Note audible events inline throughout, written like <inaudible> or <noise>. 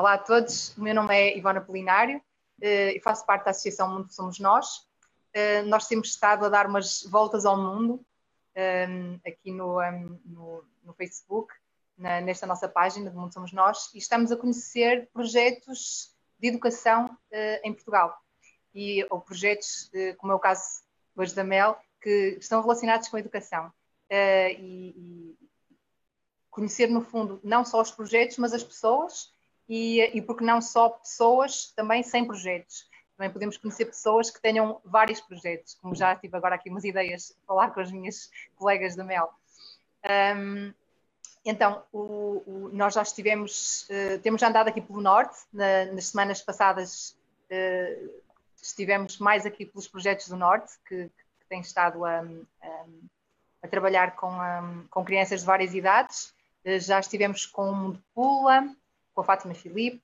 Olá a todos, o meu nome é Ivana Polinário eh, e faço parte da Associação Mundo Somos Nós. Eh, nós temos estado a dar umas voltas ao mundo ehm, aqui no, ehm, no, no Facebook, na, nesta nossa página de Mundo Somos Nós, e estamos a conhecer projetos de educação eh, em Portugal. E, ou projetos, como é o caso hoje da Mel, que estão relacionados com a educação. e, e conhecer, no fundo, não só os projetos, mas as pessoas e, e porque não só pessoas também sem projetos. Também podemos conhecer pessoas que tenham vários projetos, como já tive agora aqui umas ideias a falar com as minhas colegas da Mel. Um, então, o, o, nós já estivemos, uh, temos andado aqui pelo Norte, na, nas semanas passadas uh, estivemos mais aqui pelos projetos do Norte, que, que têm estado a, a, a trabalhar com, com, crianças de várias idades. Uh, já estivemos com o Mundo Pula, com a Fátima Filipe.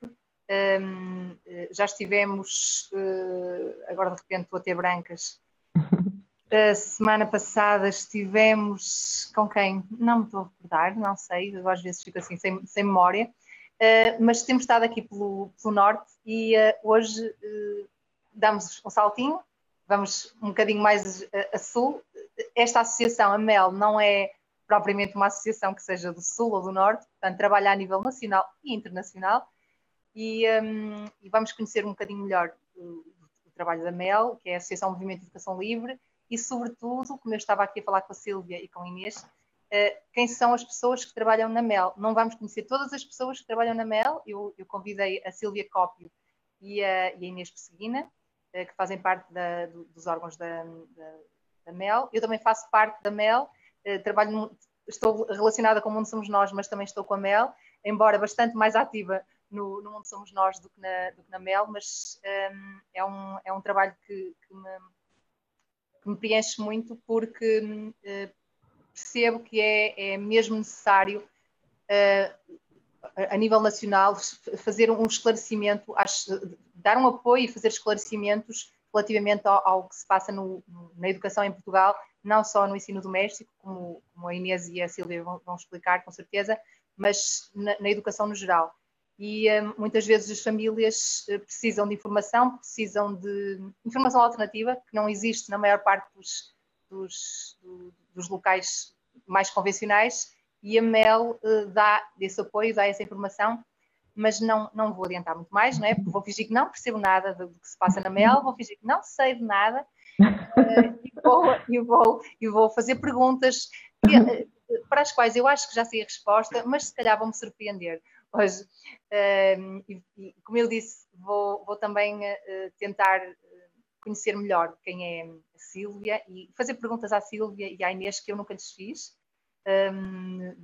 Um, já estivemos, uh, agora de repente estou a ter brancas. <laughs> A semana passada estivemos com quem? Não me estou a recordar, não sei, eu às vezes fico assim sem, sem memória. Uh, mas temos estado aqui pelo, pelo norte e uh, hoje damos um saltinho, vamos um bocadinho mais a, a sul. Esta associação, a MEL, não é propriamente uma associação que seja do Sul ou do Norte, portanto, trabalha a nível nacional e internacional. E, um, e vamos conhecer um bocadinho melhor o, o, trabalho da MEL, que é a Associação Movimento de Educação Livre, e, sobretudo, como eu estava aqui a falar com a Sílvia e com a Inês, uh, quem são as pessoas que trabalham na MEL. Não vamos conhecer todas as pessoas que trabalham na MEL, eu, eu convidei a Sílvia Cópio e a, e a Inês Pesseguina, uh, que fazem parte da, do, dos órgãos da, da, da MEL. Eu também faço parte da MEL eh, trabalho, estou relacionada com o Mundo Somos Nós, mas também estou com a Mel, embora bastante mais ativa no, no Mundo Somos Nós do que na, do que na Mel, mas um, ehm, é, um, é um trabalho que, que, me, que me, preenche muito porque uh, percebo que é, é mesmo necessário uh, a nível nacional fazer um esclarecimento, dar um apoio e fazer esclarecimentos relativamente ao, ao que se passa no, na educação em Portugal, não só no ensino doméstico, como, como a Inês e a Silvia vão, vão explicar com certeza, mas na, na educação no geral. E um, muitas vezes as famílias uh, precisam de informação, precisam de informação alternativa, que não existe na maior parte dos, dos, do, dos locais mais convencionais, e a MEL uh, dá esse apoio, dá essa informação, mas não, não vou adiantar muito mais, não é? Vou fingir que não percebo nada do que se passa na MEL, vou fingir que não sei de nada, uh, <laughs> e, vou, e, vou, e vou fazer perguntas que, uh, para as quais eu acho que já sei a resposta, mas se calhar vão me surpreender hoje. Uh, e, e, como eu disse, vou, vou também tentar conhecer melhor quem é a Sílvia e fazer perguntas à Sílvia e à Inês que eu nunca lhes fiz, um,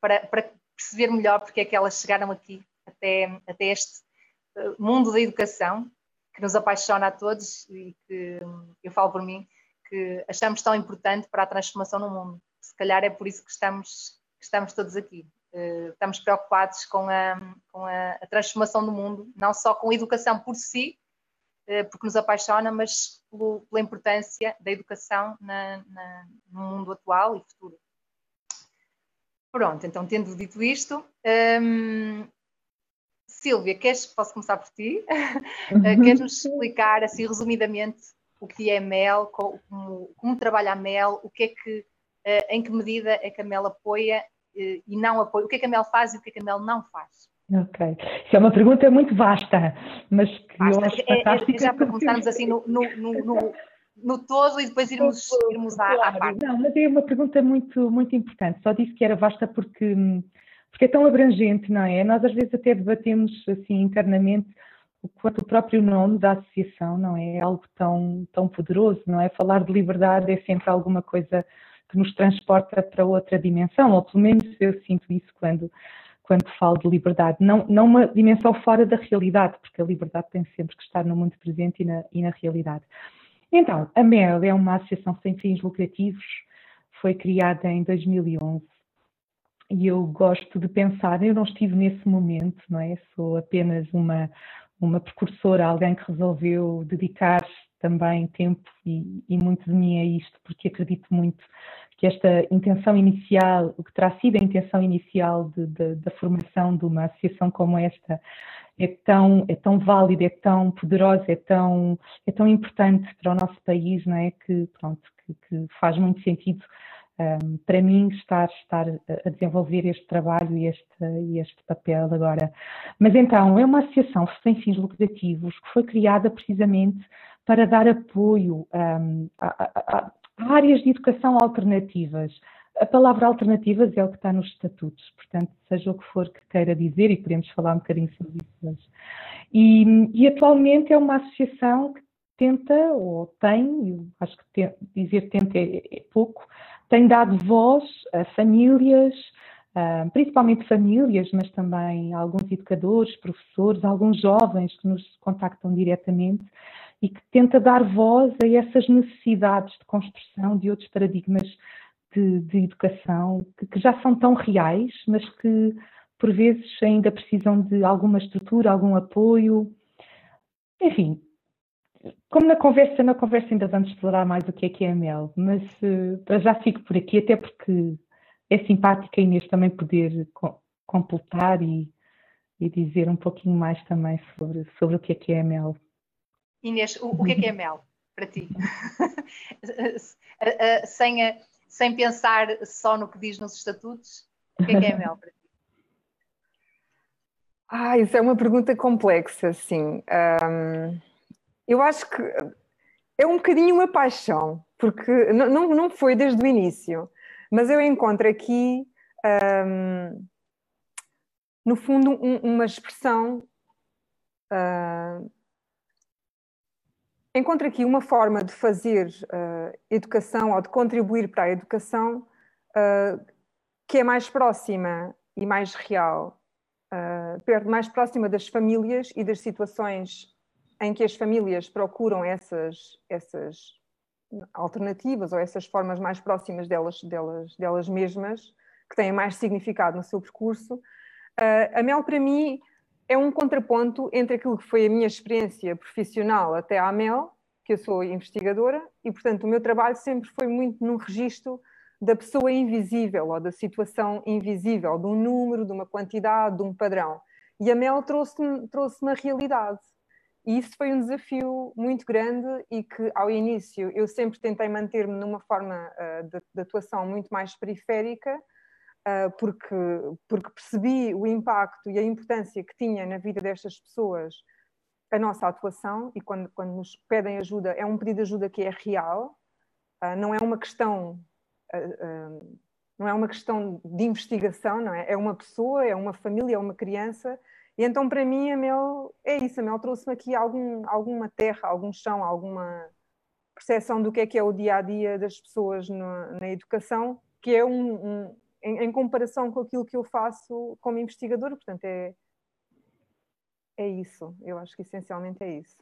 para, para, perceber melhor porque é que elas chegaram aqui até, até este mundo da educação que nos apaixona a todos e que eu falo por mim que achamos tão importante para a transformação no mundo. Se calhar é por isso que estamos, que estamos todos aqui. Uh, estamos preocupados com, a, com a, a, transformação do mundo, não só com a educação por si, uh, porque nos apaixona, mas pelo, pela importância da educação na, na, no mundo atual e futuro. Pronto, então tendo dito isto, ehm, Silvia, queres, posso começar por ti? Uhum. Eh, queres-nos explicar, assim, resumidamente, o que é Mel, como, como, trabalha a Mel, o que é que, eh, em que medida é que a Mel apoia eh, e não apoia, o que é que a Mel faz e o que é que a Mel não faz? Ok. Isso é uma pergunta muito vasta, mas que vasta. eu acho é, é, já para começarmos assim no, no, no, no, todo e depois irmos, <laughs> irmos à, à parte. Não, mas é uma pergunta muito, muito importante. Só disse que era vasta porque hum, porque é tão abrangente, não é? Nós às vezes até debatemos assim internamente o quanto o próprio nome da associação, não é? É algo tão, tão poderoso, não é? Falar de liberdade é sempre alguma coisa que nos transporta para outra dimensão, ou pelo menos eu sinto isso quando, quando falo de liberdade. Não, não uma dimensão fora da realidade, porque a liberdade tem sempre que estar no mundo presente e na, e na realidade. Então, a MEL é uma associação sem fins lucrativos, foi criada em 2011 e eu gosto de pensar, eu não estive nesse momento, não é? Sou apenas uma, uma precursora, alguém que resolveu dedicar também tempo e, e muito de mim a isto, porque acredito muito que esta intenção inicial, o que terá sido a intenção inicial de, de, da formação de uma associação como esta, é tão, é tão válida, é tão poderosa, é tão, é tão importante para o nosso país, não é? Que, pronto, que, que faz muito sentido um, para mim estar, estar a desenvolver este trabalho e este, este papel agora. Mas então, é uma associação sem fins lucrativos que foi criada precisamente para dar apoio um, a, a, a áreas de educação alternativas. A palavra alternativas é o que está nos estatutos, portanto, seja o que for que queira dizer, e podemos falar um bocadinho sobre isso hoje. E, e atualmente é uma associação que tenta, ou tem, acho que dizer tenta é, é pouco, tem dado voz a famílias, principalmente famílias, mas também alguns educadores, professores, alguns jovens que nos contactam diretamente e que tenta dar voz a essas necessidades de construção de outros paradigmas de, de educação que, que, já são tão reais, mas que por vezes ainda precisam de alguma estrutura, algum apoio. Enfim, como na conversa, na conversa ainda vamos explorar mais o que é que é a Mel, mas uh, já fico por aqui, até porque é simpática a Inês também poder co completar e, e, dizer um pouquinho mais também sobre, sobre o que é que é a Mel. Inês, o, o que é que é a Mel para ti? <laughs> sem, sem pensar só no que diz nos estatutos, o que é que é a Mel para ti? Ah, isso é uma pergunta complexa, sim. Um eu acho que é um bocadinho uma paixão, porque não, não foi desde o início, mas eu encontro aqui, no fundo, um, uma expressão. Uh, encontro aqui uma forma de fazer uh, educação ou de contribuir para a educação uh, que é mais próxima e mais real, uh, mais próxima das famílias e das situações em que as famílias procuram essas, essas alternativas ou essas formas mais próximas delas, delas, delas mesmas, que têm mais significado no seu percurso. Uh, a Mel, para mim, é um contraponto entre aquilo que foi a minha experiência profissional até à Mel, que eu sou investigadora, e, portanto, o meu trabalho sempre foi muito num registro da pessoa invisível ou da situação invisível, de um número, de uma quantidade, de um padrão. E a Mel trouxe-me trouxe a realidade. E isso foi um desafio muito grande e que, ao início, eu sempre tentei manter-me numa forma uh, de, de, atuação muito mais periférica, uh, porque, porque percebi o impacto e a importância que tinha na vida destas pessoas a nossa atuação e quando, quando nos pedem ajuda, é um pedido de ajuda que é real, uh, não é uma questão. não é uma questão de investigação, não é? É uma pessoa, é uma família, é uma criança e então, para mim, a Mel é isso. A Mel trouxe-me aqui algum, alguma terra, algum chão, alguma percepção do que é que é o dia a dia das pessoas na, na educação, que é um, um em, em, comparação com aquilo que eu faço como investigadora. Portanto, é, é isso. Eu acho que essencialmente é isso.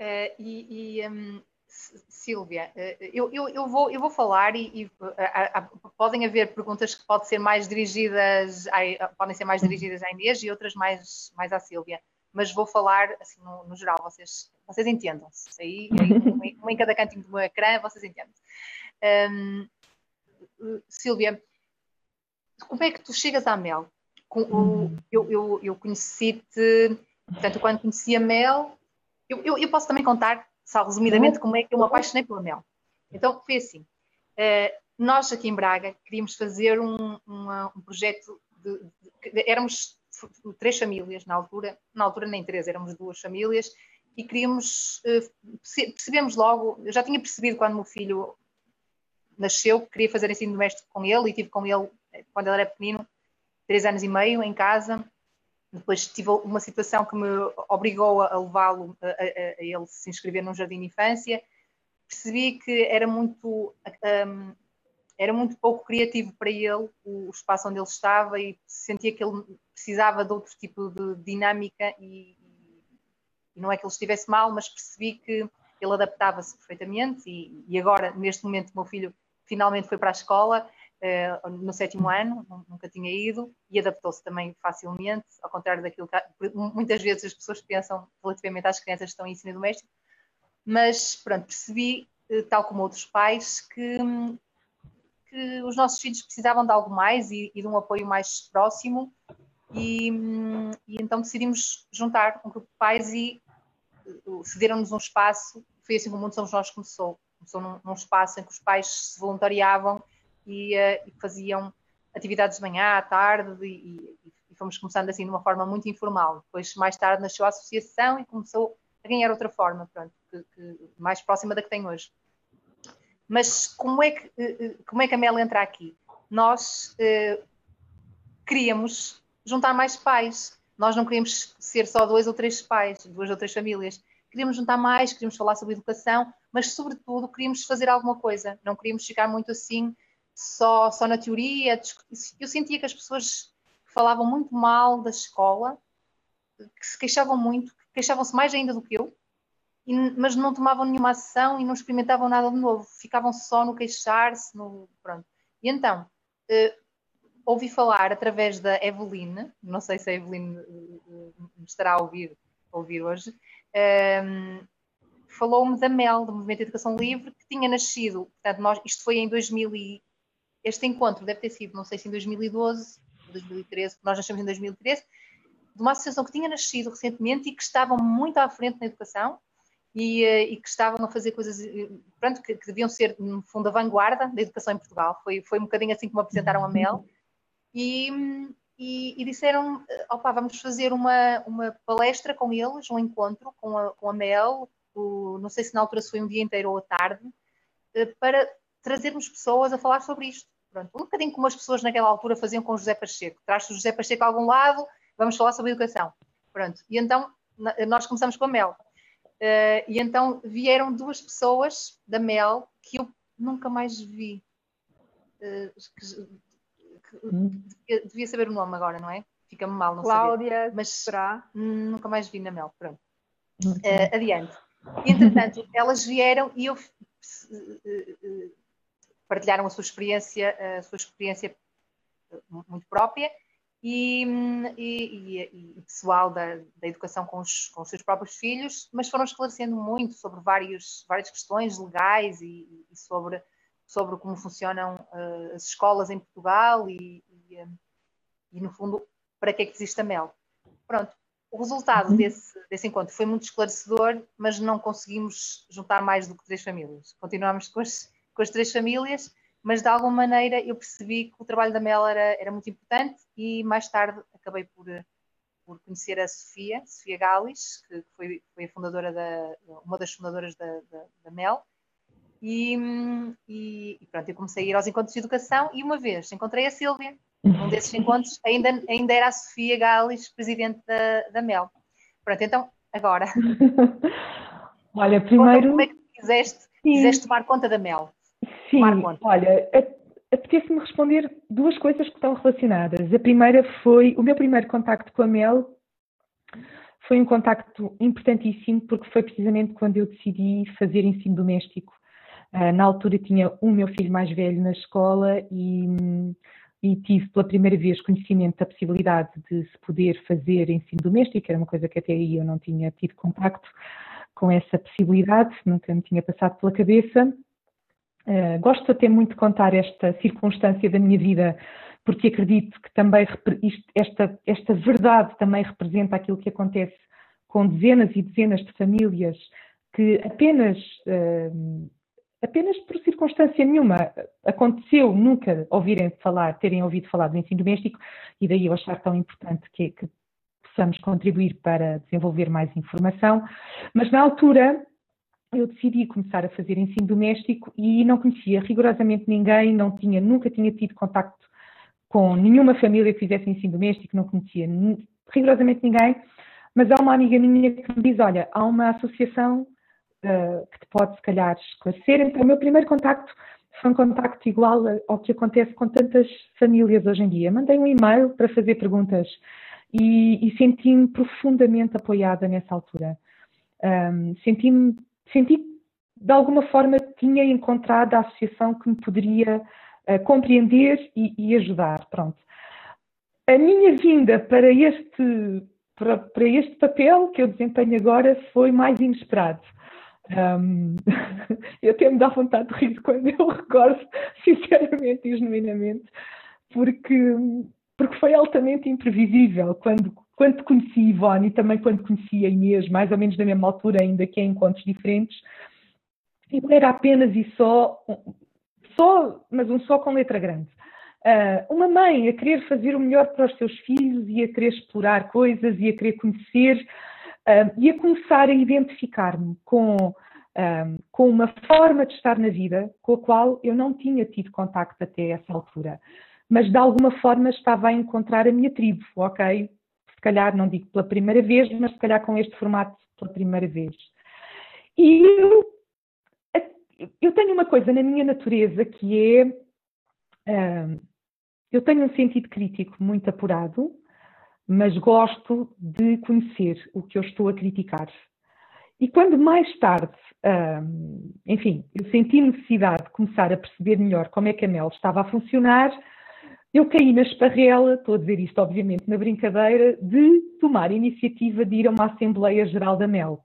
Uh, e, e um, Silvia, eh, eu, eu, eu, vou, eu vou falar e, e a, a, podem haver perguntas que podem ser mais dirigidas, a, podem ser mais dirigidas à Inês e outras mais, mais à Silvia, mas vou falar assim no, no geral, vocês, vocês entendam-se. Aí, aí uma em cada cantinho do meu ecrã, vocês entendem-se. Um, Silvia, como é que tu chegas à Mel? Eu, eu, eu conheci-te, portanto, quando conheci a Mel, eu, eu, eu posso também contar só resumidamente como é que eu me apaixonei pela mel. Então foi assim. Uh, nós aqui em Braga queríamos fazer um, uma, um projeto de, de, de, éramos três famílias na altura, na altura nem três, éramos duas famílias e queríamos uh, percebemos logo, eu já tinha percebido quando o meu filho nasceu que queria fazer ensino doméstico com ele e tive com ele eh, quando ele era pequenino, três anos e meio em casa depois tive uma situação que me obrigou a levá-lo a, a, a, ele se inscrever num jardim de infância. Percebi que era muito, um, era muito pouco criativo para ele o, espaço onde ele estava e sentia que ele precisava de outro tipo de dinâmica e, e não é que ele estivesse mal, mas percebi que ele adaptava-se perfeitamente e, e agora, neste momento, o meu filho finalmente foi para a escola no sétimo ano, nunca tinha ido, e adaptou-se também facilmente, ao contrário daquilo que muitas vezes as pessoas pensam relativamente às crianças que estão em ensino doméstico. Mas, pronto, percebi, uh, tal como outros pais, que, que os nossos filhos precisavam de algo mais e, e de um apoio mais próximo, e, e, então decidimos juntar um grupo de pais e uh, cederam-nos um espaço. Foi assim que o Mundo Somos Nós começou. Começou num, num espaço em que os pais se voluntariavam e, faziam atividades de manhã, à tarde, e, e, fomos começando assim de uma forma muito informal. Depois, mais tarde, nasceu a associação e começou a ganhar outra forma, pronto, que, que, mais próxima da que tem hoje. Mas como é que, uh, como é que a Mel entra aqui? Nós uh, queríamos juntar mais pais. Nós não queríamos ser só dois ou três pais, duas ou três famílias. Queríamos juntar mais, queríamos falar sobre educação, mas, sobretudo, queríamos fazer alguma coisa. Não queríamos ficar muito assim, só, só na teoria. Eu sentia que as pessoas falavam muito mal da escola, que se queixavam muito, queixavam-se mais ainda do que eu, mas não tomavam nenhuma ação e não experimentavam nada de novo. Ficavam só no queixar-se, no... pronto. E então, eh, ouvi falar através da Eveline, não sei se a Eveline me estará a ouvir, a ouvir hoje, ehm, falou-me da MEL, do Movimento de Educação Livre, que tinha nascido, portanto, nós, isto foi em 2000 e, este encontro deve ter sido, não sei se em 2012 ou 2013, nós nascemos em 2013, de uma associação que tinha nascido recentemente e que estava muito à frente na educação e, eh, e que estavam a fazer coisas pronto, que, que, deviam ser, no fundo, a vanguarda da educação em Portugal. Foi, foi um bocadinho assim que me apresentaram a MEL e, e, e disseram, opa, vamos fazer uma, uma palestra com eles, um encontro com a, com a Mel, o, não sei se na altura foi um dia inteiro ou à tarde, eh, para trazermos pessoas a falar sobre isto. Pronto, um bocadinho como as pessoas naquela altura faziam com o José Pacheco. Traz o José Pacheco a algum lado, vamos falar sobre educação. Pronto, e então nós começamos com a Mel. Uh, e então vieram duas pessoas da Mel que eu nunca mais vi. Uh, que, Hum. devia, devia, saber o nome agora, não é? Fica-me mal não Cláudia, saber. Mas será? nunca mais vi na Mel. Pronto. Uh, adiante. Entretanto, elas vieram e eu uh, partilharam a sua experiência, a sua experiência muito própria e, e, e pessoal da, da educação com os, com os, seus próprios filhos, mas foram esclarecendo muito sobre vários, várias questões legais e, e sobre sobre como funcionam uh, as escolas em Portugal e, eh, e, no fundo, para que é que existe a MEL. Pronto, o resultado uhum. desse, desse encontro foi muito esclarecedor, mas não conseguimos juntar mais do que três famílias. Continuamos com as, com as três famílias, mas de alguma maneira eu percebi que o trabalho da MEL era, era muito importante e mais tarde acabei por, por conhecer a Sofia, Sofia Galis, que foi, foi a fundadora da, uma das fundadoras da, da, da MEL, e, e, e, pronto, eu comecei a ir aos encontros de educação e uma vez encontrei a Sílvia. Um desses encontros ainda, ainda era a Sofia Gales, presidente da, da MEL. Pronto, então, agora. <laughs> Olha, primeiro. Como é que quiseste, quiseste tomar conta da MEL? Sim, olha, apetece-me responder duas coisas que estão relacionadas. A primeira foi o meu primeiro contacto com a MEL foi um contacto importantíssimo porque foi precisamente quando eu decidi fazer ensino doméstico Uh, na altura tinha o meu filho mais velho na escola e, e, tive pela primeira vez conhecimento da possibilidade de se poder fazer ensino doméstico, era uma coisa que até aí eu não tinha tido contacto com essa possibilidade, nunca me tinha passado pela cabeça. Uh, gosto até muito de contar esta circunstância da minha vida, porque acredito que também isto, esta, esta verdade também representa aquilo que acontece com dezenas e dezenas de famílias que apenas uh, apenas por circunstância nenhuma aconteceu nunca ouvirem falar, terem ouvido falar do ensino doméstico e daí eu achar tão importante que, que possamos contribuir para desenvolver mais informação. Mas na altura eu decidi começar a fazer ensino doméstico e não conhecia rigorosamente ninguém, não tinha, nunca tinha tido contacto com nenhuma família que fizesse ensino doméstico, não conhecia rigorosamente ninguém, mas há uma amiga minha que me diz, olha, há uma associação uh, que te pode, se calhar, esclarecer. Então, o meu primeiro contacto foi um contacto igual ao que acontece com tantas famílias hoje em dia. Mandei um e-mail para fazer perguntas e, e senti-me profundamente apoiada nessa altura. Um, senti-me, senti de alguma forma tinha encontrado a associação que me poderia uh, compreender e, e, ajudar. Pronto. A minha vinda para este para, para este papel que eu desempenho agora foi mais inesperado. Um, <laughs> eu até me dá vontade de rir quando eu recordo, <laughs> sinceramente e genuinamente, porque, porque foi altamente imprevisível. Quando, quando conheci Ivone e também quando conheci a Inês, mais ou menos na mesma altura, ainda que em encontros diferentes, não era apenas e só, só, mas um só com letra grande. Uh, uma mãe a querer fazer o melhor para os seus filhos e a querer explorar coisas e a querer conhecer uh, e a começar a identificar-me com, uh, com uma forma de estar na vida com a qual eu não tinha tido contacto até essa altura. Mas de alguma forma estava a encontrar a minha tribo, ok? Se calhar não digo pela primeira vez, mas se calhar com este formato pela primeira vez. E eu, eu tenho uma coisa na minha natureza que é eu tenho um sentido crítico muito apurado, mas gosto de conhecer o que eu estou a criticar. E quando mais tarde, enfim, eu senti necessidade de começar a perceber melhor como é que a Mel estava a funcionar, eu caí na esparrela, estou a dizer isto obviamente na brincadeira, de tomar a iniciativa de ir a uma Assembleia Geral da Mel.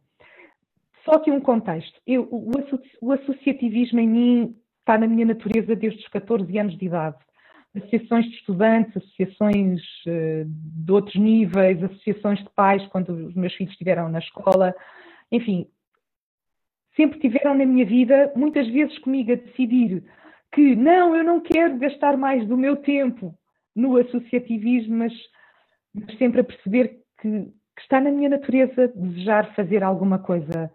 Só que um contexto. Eu, o, associativismo em mim está na minha natureza desde os 14 anos de idade associações de estudantes, associações uh, de outros níveis, associações de pais quando os meus filhos estiveram na escola, enfim, sempre tiveram na minha vida, muitas vezes comigo a decidir que não, eu não quero gastar mais do meu tempo no associativismo, mas, mas sempre a perceber que, que, está na minha natureza desejar fazer alguma coisa.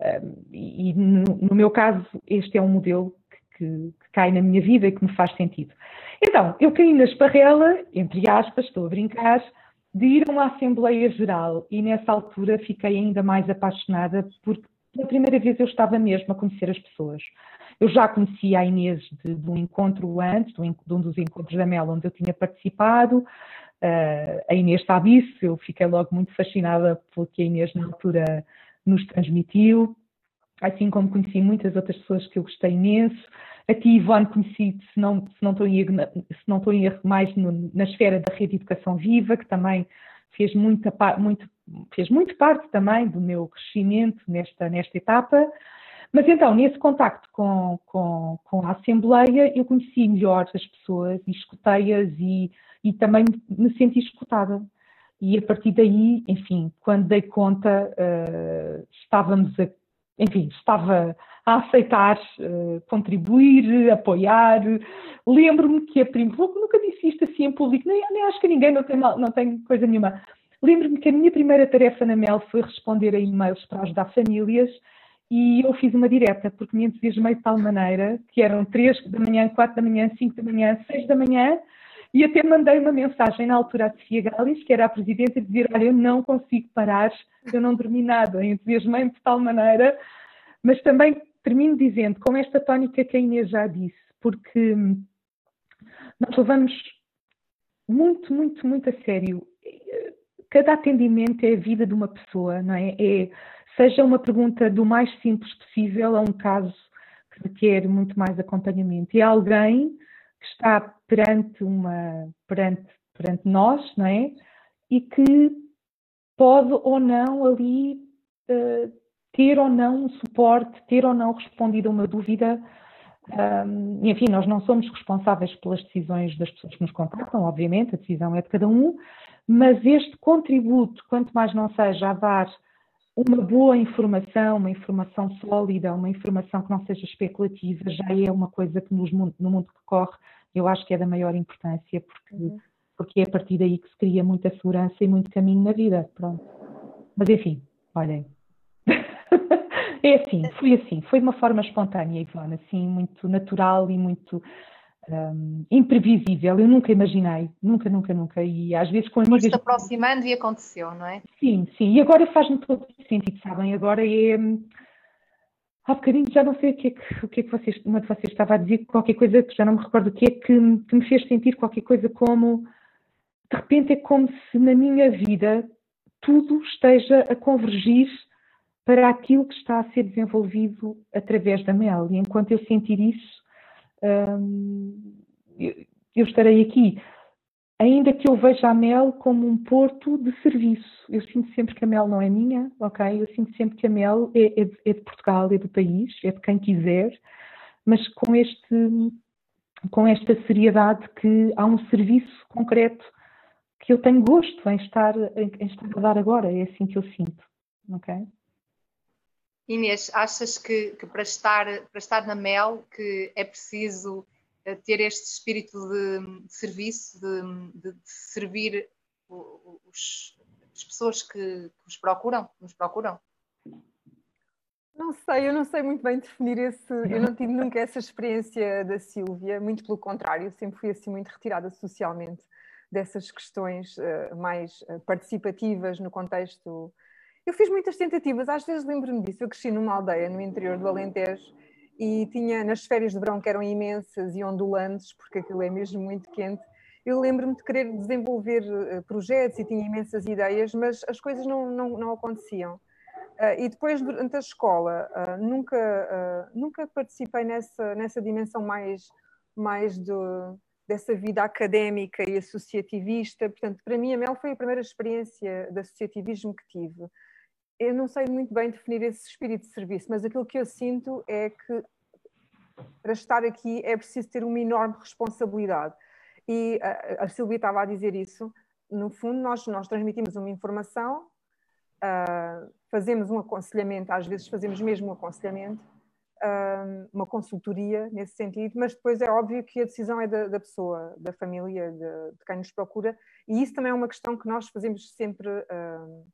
Uh, e no, no meu caso, este é um modelo que, que, cai na minha vida e que me faz sentido. Então, eu caí na esparrela, entre aspas, estou a brincar, de ir a uma Assembleia Geral e nessa altura fiquei ainda mais apaixonada porque pela primeira vez eu estava mesmo a conhecer as pessoas. Eu já conhecia a Inês de, de um encontro antes, de um, de um, dos encontros da Mel onde eu tinha participado, uh, a Inês sabe isso, eu fiquei logo muito fascinada pelo que a Inês na altura nos transmitiu, assim como conheci muitas outras pessoas que eu gostei imenso. A ti, Ivone, conheci, se não, se não estou em se não estou em erro mais no, na esfera da rede de educação viva, que também fez, muita, muito, fez muito parte também do meu crescimento nesta, nesta etapa. Mas então, nesse contacto com, com, com a Assembleia, eu conheci melhor as pessoas e escutei-as e, e também me senti escutada. E a partir daí, enfim, quando dei conta, uh, estávamos a enfim, estava a aceitar uh, contribuir, apoiar. Lembro-me que a primeira, nunca disse isto assim em público, nem, nem acho que ninguém não tem, não tem coisa nenhuma. Lembro-me que a minha primeira tarefa na MEL foi responder a e-mails para ajudar famílias e eu fiz uma direta, porque me entusiasmei de tal maneira que eram 3 da manhã, 4 da manhã, 5 da manhã, 6 da manhã, e até mandei uma mensagem na altura à Sofia Galis, que era a presidente, a dizer: Olha, eu não consigo parar, eu não dormi nada, entusiasmei-me de tal maneira, mas também termino dizendo, com esta tónica que a Inês já disse, porque nós levamos muito, muito, muito a sério. Cada atendimento é a vida de uma pessoa, não é? é seja uma pergunta do mais simples possível a um caso que requer muito mais acompanhamento. E alguém que está perante uma perante, perante nós, não é? E que pode ou não ali uh, ter ou não um suporte, ter ou não respondido a uma dúvida. Um, enfim, nós não somos responsáveis pelas decisões das pessoas que nos contactam, obviamente, a decisão é de cada um, mas este contributo, quanto mais não seja a dar uma boa informação, uma informação sólida, uma informação que não seja especulativa, já é uma coisa que nos, no mundo que corre eu acho que é da maior importância, porque, uhum. porque é a partir daí que se cria muita segurança e muito caminho na vida. Pronto. Mas enfim, olhem. <laughs> é assim, foi assim, foi de uma forma espontânea, Ivone, assim, muito natural e muito um, imprevisível. Eu nunca imaginei, nunca, nunca, nunca. E às vezes com amigas. se aproximando e aconteceu, não é? Sim, sim. E agora faz-me todo sentido, sabem? Agora é há bocadinho já não sei o que é que, o que, é que vocês, uma de vocês estava a dizer, qualquer coisa que já não me recordo o que é que, que me fez sentir qualquer coisa como de repente é como se na minha vida tudo esteja a convergir para aquilo que está a ser desenvolvido através da Mel. E enquanto eu sentir isso, eu, eu estarei aqui. ainda que eu veja a Mel como um porto de serviço. Eu sinto sempre que a Mel não é minha, ok? Eu sinto sempre que a Mel é, é, de, é de Portugal, é do país, é de quem quiser, mas com este com esta seriedade que há um serviço concreto que eu tenho gosto em estar, em estar a dar agora, é assim que eu sinto, ok? Inês, achas que, que para, estar, para estar na MEL que é preciso ter este espírito de, de serviço, de, de, servir os, as pessoas que, que nos procuram, nos procuram? Não sei, eu não sei muito bem definir esse. Eu não tive nunca essa experiência da Sílvia, muito pelo contrário, sempre fui assim muito retirada socialmente dessas questões uh, mais uh, participativas no contexto. Eu fiz muitas tentativas, às vezes lembro-me disso. Eu cresci numa aldeia no interior do Alentejo e tinha nas férias de verão que eram imensas e ondulantes, porque aquilo é mesmo muito quente. Eu lembro-me de querer desenvolver uh, projetos e tinha imensas ideias, mas as coisas não, não, não aconteciam. Uh, e depois, durante a escola, uh, nunca, nunca participei nessa, nessa dimensão mais, mais do, dessa vida académica e associativista. Portanto, para mim, a Mel foi a primeira experiência de associativismo que tive eu não sei muito bem definir esse espírito de serviço, mas aquilo que eu sinto é que para estar aqui é preciso ter uma enorme responsabilidade. E a, a Silvia estava a dizer isso. No fundo, nós, nós transmitimos uma informação, uh, fazemos um aconselhamento, às vezes fazemos mesmo um aconselhamento, uh, uma consultoria nesse sentido, mas depois é óbvio que a decisão é da, da pessoa, da família, de, de, quem nos procura, e isso também é uma questão que nós fazemos sempre. Uh,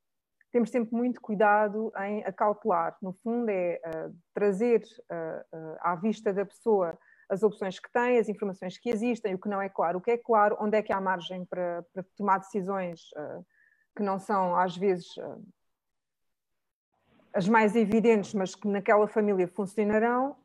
temos sempre muito cuidado em acautelar. No fundo, é uh, trazer uh, à vista da pessoa as opções que tem, as informações que existem, o que não é claro, o que é claro, onde é que há margem para, para tomar decisões que não são, às vezes, as mais evidentes, mas que naquela família funcionarão,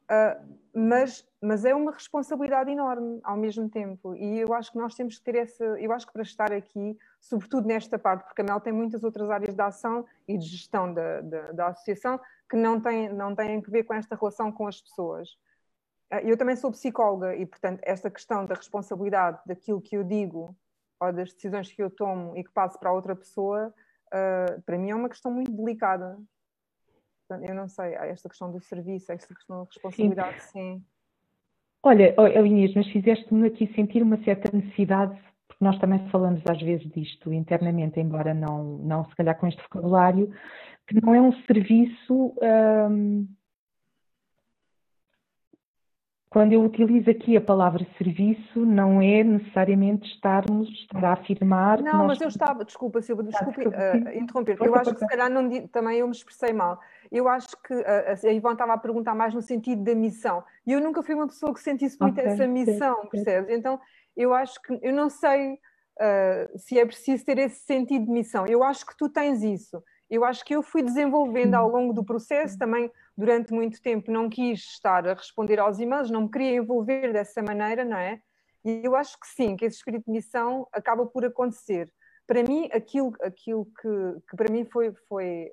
mas, mas é uma responsabilidade enorme ao mesmo tempo. E eu acho que nós temos que ter essa. Eu acho que para estar aqui, sobretudo nesta parte, porque a Mel tem muitas outras áreas de ação e de gestão da, da, da associação que não têm, não têm a ver com esta relação com as pessoas. Ah, eu também sou psicóloga e, portanto, esta questão da responsabilidade daquilo que eu digo ou das decisões que eu tomo e que passo para outra pessoa, uh, para mim é uma questão muito delicada. Eu não sei, há esta questão do serviço, esta questão da responsabilidade, sim. sim. Olha, Inês, mas fizeste-me aqui sentir uma certa necessidade, porque nós também falamos às vezes disto internamente, embora não, não se calhar com este vocabulário, que não é um serviço hum, quando eu utilizo aqui a palavra serviço, não é necessariamente estarmos estar a afirmar. Não, mas eu estava, desculpa, Silva, desculpe uh, interromper, eu acho que se calhar não, também eu me expressei mal. Eu acho que uh, a Ivone estava a perguntar mais no sentido da missão. E eu nunca fui uma pessoa que sentisse muito okay, essa missão, sim, percebes? Então, eu acho que, eu não sei uh, se é preciso ter esse sentido de missão. Eu acho que tu tens isso. Eu acho que eu fui desenvolvendo ao longo do processo também durante muito tempo não quis estar a responder aos e-mails, não me queria envolver dessa maneira, não é? E eu acho que sim, que esse espírito de missão acaba por acontecer. Para mim, aquilo, aquilo que, que para mim foi, foi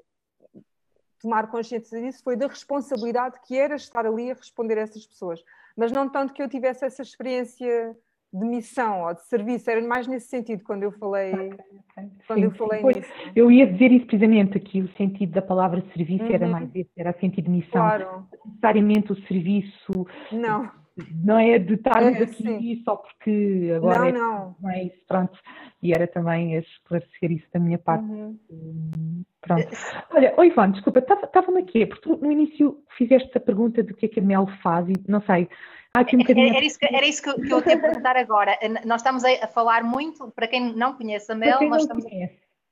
tomar consciência disso foi da responsabilidade que era estar ali a responder a essas pessoas. Mas não tanto que eu tivesse essa experiência de missão ou de serviço, era mais nesse sentido quando eu falei, quando eu falei pois, nisso. Eu ia dizer isso precisamente aqui, o sentido da palavra serviço uhum. era mais esse, era sentido de missão. Claro. Necessariamente o serviço. Não. Não é de estarmos é, aqui sim. só porque agora não, é, não. é isso, pronto. E era também esclarecer isso da minha parte. Uhum. Hum, pronto. Olha, oi Ivone, desculpa, estava-me aqui, porque tu no início fizeste a pergunta do que é que a Mel faz e não sei, um bocadinho... Era isso, que, era isso que, que eu tinha a perguntar agora. Nós estamos a falar muito, para quem não conhece a Mel, nós estamos,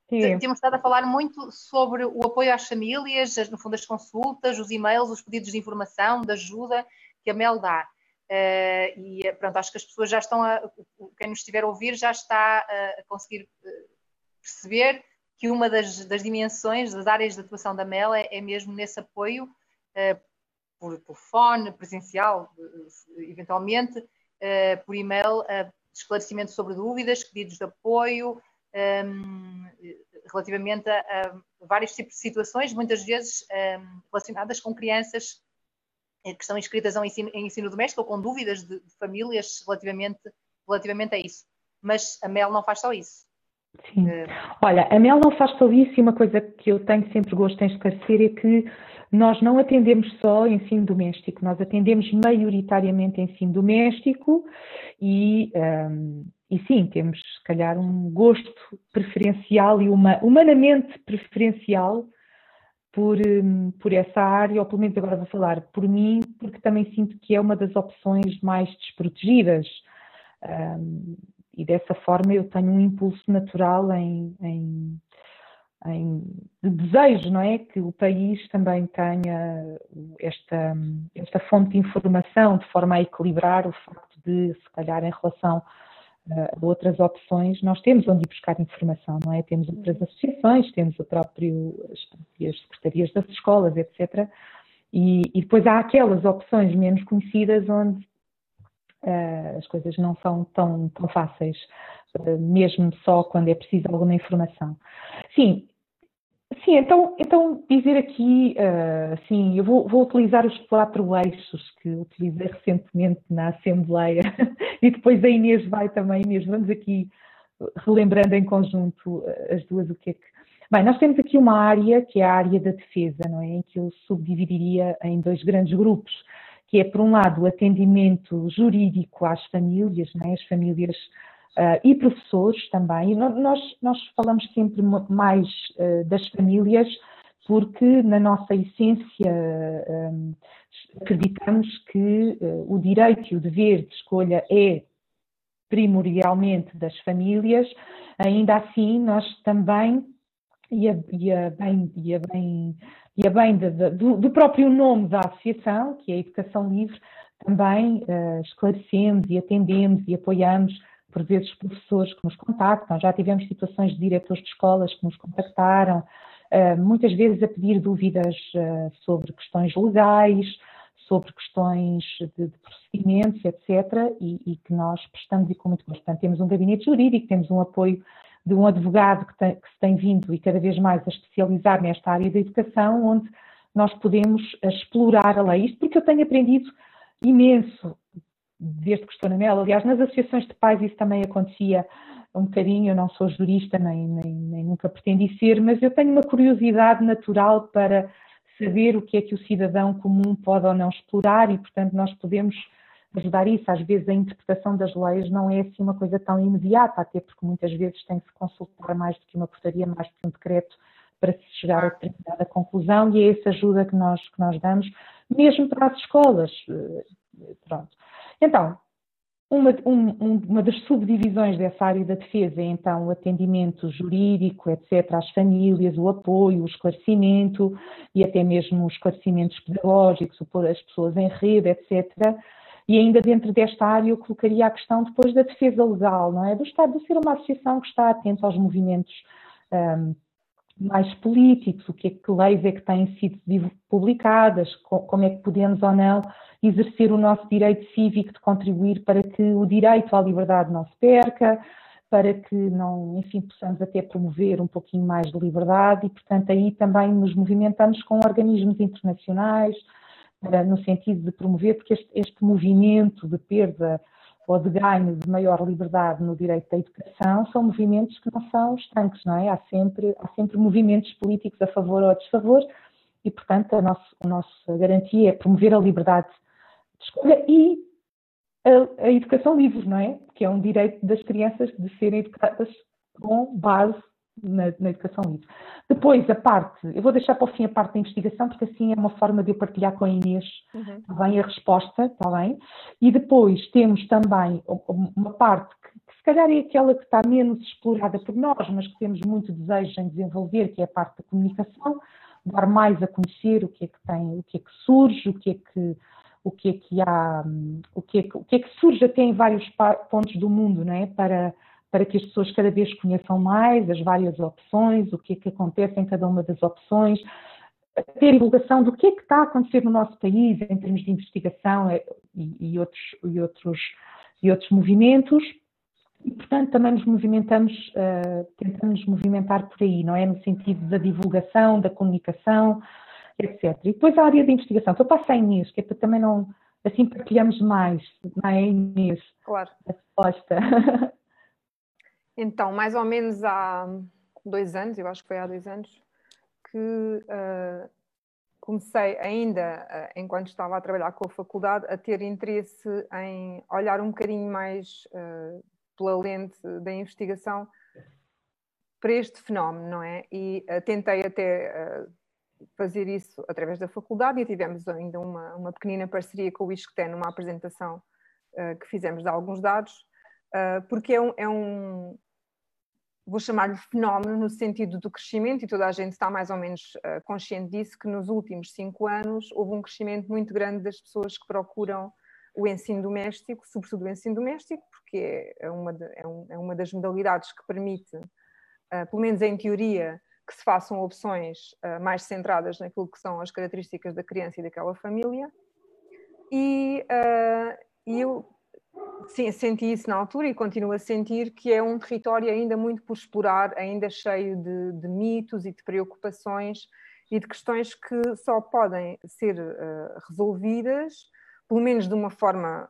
temos estado a falar muito sobre o apoio às famílias, no fundo as consultas, os e-mails, os pedidos de informação, de ajuda que a Mel dá. Uh, e pronto, acho que as pessoas já estão a, quem nos estiver a ouvir já está a conseguir eh, perceber que uma das, das dimensões, das áreas de atuação da Mel é, é mesmo nesse apoio uh, por telefone, presencial, eventualmente, uh, por e-mail, uh, esclarecimento sobre dúvidas, pedidos de apoio, um, relativamente a, vários tipos de situações, muitas vezes um, relacionadas com crianças que estão inscritas em ensino, em ensino doméstico ou com dúvidas de, de famílias relativamente, relativamente a isso. mas a Mel não faz só isso. Sim. Uh, Olha, a Mel não faz só isso e uma coisa que eu tenho sempre gosto em esclarecer é que nós não atendemos só ensino doméstico, nós atendemos maioritariamente ensino doméstico e, um, e sim, temos se calhar um gosto preferencial e uma, humanamente preferencial por, um, por essa área, ou pelo menos agora vou falar por mim, porque também sinto que é uma das opções mais desprotegidas. Um, e dessa forma eu tenho um impulso natural em, em em, de desejo, não é? Que o país também tenha esta, esta fonte de informação de forma a equilibrar o facto de, se calhar, em relação a outras opções, nós temos onde ir buscar informação, não é? Temos outras associações, temos o próprio, as próprias secretarias das escolas, etc. E, e depois há aquelas opções menos conhecidas onde as coisas não são tão, tão fáceis, uh, mesmo só quando é preciso alguma informação. Sim, Sim, então, então dizer aqui, uh, sim, eu vou, vou, utilizar os quatro eixos que utilizei recentemente na Assembleia <laughs> e depois a Inês vai também, Inês, vamos aqui relembrando em conjunto as duas o que é que... Bem, nós temos aqui uma área que é a área da defesa, não é? Em que eu subdividiria em dois grandes grupos, que é, por um lado, o atendimento jurídico às famílias, não é? As famílias Uh, e professores também. Nós, nós falamos sempre mais uh, das famílias, porque na nossa essência um, acreditamos que uh, o direito e o dever de escolha é primordialmente das famílias, ainda assim nós também, e a, e a bem, e a bem, e a bem de, de, do, do, próprio nome da associação, que é Educação Livre, também esclarecemos e atendemos e apoiamos por vezes professores que nos contactam, já tivemos situações de diretores de escolas que nos contactaram, uh, muitas vezes a pedir dúvidas uh, sobre questões legais, sobre questões de, de procedimentos, etc., e, e, que nós prestamos e com muito gosto. Portanto, temos um gabinete jurídico, temos um apoio de um advogado que, tem, que se tem vindo e cada vez mais a especializar nesta área da educação, onde nós podemos explorar a lei. Isto porque eu tenho aprendido imenso desde que estou na MEL. Aliás, nas associações de pais isso também acontecia um bocadinho. Eu não sou jurista, nem, nem, nem, nunca pretendi ser, mas eu tenho uma curiosidade natural para saber o que é que o cidadão comum pode ou não explorar e, portanto, nós podemos ajudar isso. Às vezes a interpretação das leis não é assim uma coisa tão imediata, até porque muitas vezes tem que se consultar mais do que uma portaria, mais do que um decreto para se chegar a determinada conclusão e é essa ajuda que nós, que nós damos, mesmo para as escolas. Eh, pronto. Então, uma, um, uma, das subdivisões dessa área da defesa é então o atendimento jurídico, etc., às famílias, o apoio, o esclarecimento e até mesmo os esclarecimentos pedagógicos, o pôr as pessoas em rede, etc. E ainda dentro desta área eu colocaria a questão depois da defesa legal, não é? Do Estado de ser uma associação que está atenta aos movimentos um, mais políticos, o que é que leis é que têm sido publicadas, como é que podemos ou não exercer o nosso direito cívico de contribuir para que o direito à liberdade não se perca, para que não, enfim, possamos até promover um pouquinho mais de liberdade e, portanto, aí também nos movimentamos com organismos internacionais, no sentido de promover, porque este, este movimento de perda ou de ganho de maior liberdade no direito da educação são movimentos que não são estanques, não é? Há sempre, há sempre movimentos políticos a favor ou a desfavor e, portanto, a, nosso, a nossa garantia é promover a liberdade de escolha e a, a educação livre, não é? Que é um direito das crianças de serem educadas com base na, na, educação livre. Depois, a parte, eu vou deixar para o fim a parte da investigação, porque assim é uma forma de eu partilhar com a Inês uhum. tá bem, a resposta, está bem? E depois temos também uma parte que, que, se calhar é aquela que está menos explorada por nós, mas que temos muito desejo em desenvolver, que é a parte da comunicação, dar mais a conhecer o que é que tem, o que é que surge, o que é que o que é que há, o que é que, o que, é que surge até em vários pontos do mundo, não é? Para para que as pessoas cada vez conheçam mais as várias opções, o que é que acontece em cada uma das opções, ter divulgação do que é que está a acontecer no nosso país em termos de investigação eh, e, e outros, e, outros, e outros movimentos. E, portanto, também nos movimentamos, uh, tentamos nos movimentar por aí, não é? No sentido da divulgação, da comunicação, etc. E depois a área de investigação, que eu passo a Inês, que é para também não, assim partilhamos mais, não é Inês? Claro. A resposta. <laughs> Então, mais ou menos há dois anos, eu acho que foi há dois anos, que uh, comecei ainda, uh, enquanto estava a trabalhar com a faculdade, a ter interesse em olhar um bocadinho mais uh, pela lente da investigação para este fenómeno, não é? E tentei até fazer isso através da faculdade e tivemos ainda uma, uma pequenina parceria com o ISCTE numa apresentação que fizemos de alguns dados, porque é um, é um vou chamar-lhe fenómeno no sentido do crescimento, e toda a gente está mais ou menos uh, consciente disso, que nos últimos cinco anos houve um crescimento muito grande das pessoas que procuram o ensino doméstico, sobretudo o ensino doméstico, porque é uma, de, é, um, é uma das modalidades que permite, uh, pelo menos em teoria, que se façam opções uh, mais centradas naquilo que são as características da criança e daquela família. E, e eu Sim, senti isso na altura e continuo a sentir que é um território ainda muito por explorar, ainda cheio de, de mitos e de preocupações e de questões que só podem ser uh, resolvidas, pelo menos de uma forma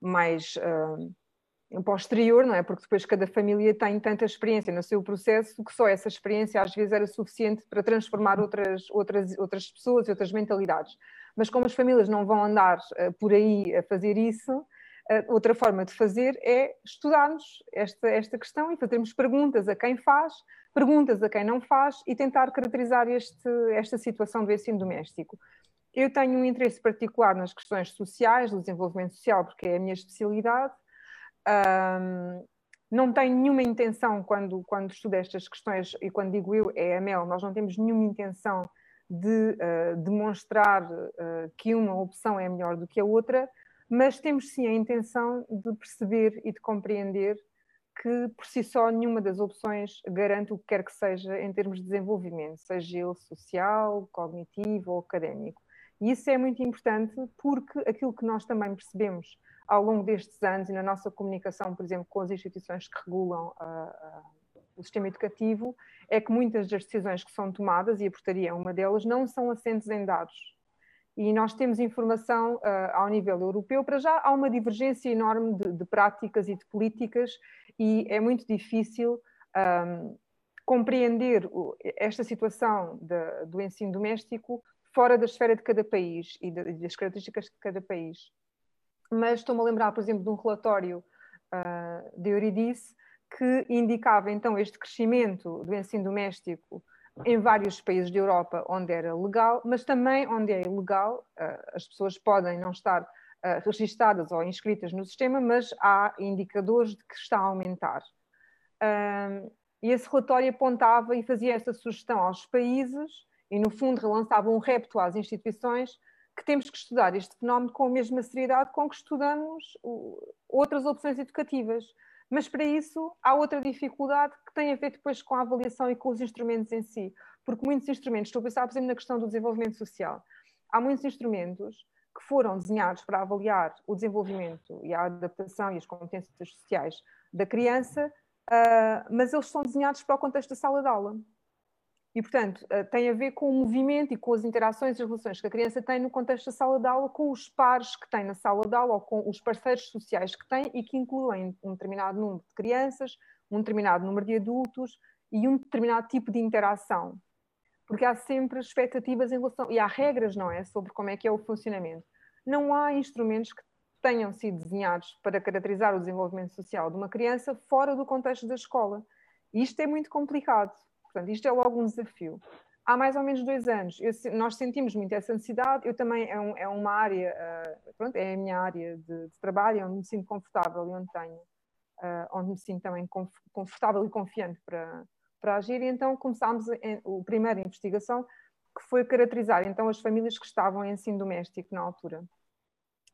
mais uh, posterior, não é? Porque depois cada família tem tanta experiência no seu processo que só essa experiência às vezes era suficiente para transformar outras, outras, outras pessoas e outras mentalidades. Mas como as famílias não vão andar uh, por aí a fazer isso, outra forma de fazer é estudarmos esta, esta questão e fazermos perguntas a quem faz, perguntas a quem não faz e tentar caracterizar este, esta situação do ensino doméstico. Eu tenho um interesse particular nas questões sociais, do desenvolvimento social, porque é a minha especialidade. Um, não tenho nenhuma intenção, quando, quando estudo estas questões, e quando digo eu, é a Mel, nós não temos nenhuma intenção de uh, demonstrar uh, que uma opção é melhor do que a outra, mas temos sim a intenção de perceber e de compreender que por si só nenhuma das opções garante o que quer que seja em termos de desenvolvimento, seja ele social, cognitivo ou académico. E isso é muito importante porque aquilo que nós também percebemos ao longo destes anos e na nossa comunicação, por exemplo, com as instituições que regulam uh, uh, o sistema educativo, é que muitas das decisões que são tomadas, e a portaria é uma delas, não são assentes em dados e nós temos informação uh, ao nível europeu. Para já há uma divergência enorme de, de práticas e de políticas, e é muito difícil um, compreender o, esta situação de, do ensino doméstico fora da esfera de cada país e das características de cada país. Mas estou-me a lembrar, por exemplo, de um relatório uh, de Euridice que indicava então este crescimento do ensino doméstico em vários países da Europa onde era legal, mas também onde é ilegal, eh, as pessoas podem não estar eh, registadas ou inscritas no sistema, mas há indicadores de que está a aumentar. E esse relatório apontava e fazia essa sugestão aos países e, no fundo, relançava um repto às instituições que temos que estudar este fenómeno com a mesma seriedade com que estudamos outras opções educativas. Mas para isso há outra dificuldade que tem a ver depois com a avaliação e com os instrumentos em si. Porque muitos instrumentos, estou a pensar, por exemplo, na questão do desenvolvimento social. Há muitos instrumentos que foram desenhados para avaliar o desenvolvimento e a adaptação e as competências sociais da criança, uh, mas eles são desenhados para o contexto da sala de aula. E, portanto, eh, tem a ver com o movimento e com as interações e as relações que a criança tem no contexto da sala de aula, com os pares que tem na sala de aula ou com os parceiros sociais que tem e que incluem um determinado número de crianças, um determinado número de adultos e um determinado tipo de interação. Porque há sempre expectativas em relação. E há regras, não é? Sobre como é que é o funcionamento. Não há instrumentos que tenham sido desenhados para caracterizar o desenvolvimento social de uma criança fora do contexto da escola. E isto é muito complicado Portanto, isto é logo um desafio. Há mais ou menos dois anos, eu, nós sentimos muito essa necessidade. Eu também, é, um, é uma área, uh, pronto, é a minha área de, de, trabalho, é onde me sinto confortável e onde tenho, uh, onde me sinto também confortável e confiante para, para agir. E então começámos a, a primeira investigação, que foi caracterizar então as famílias que estavam em ensino doméstico na altura.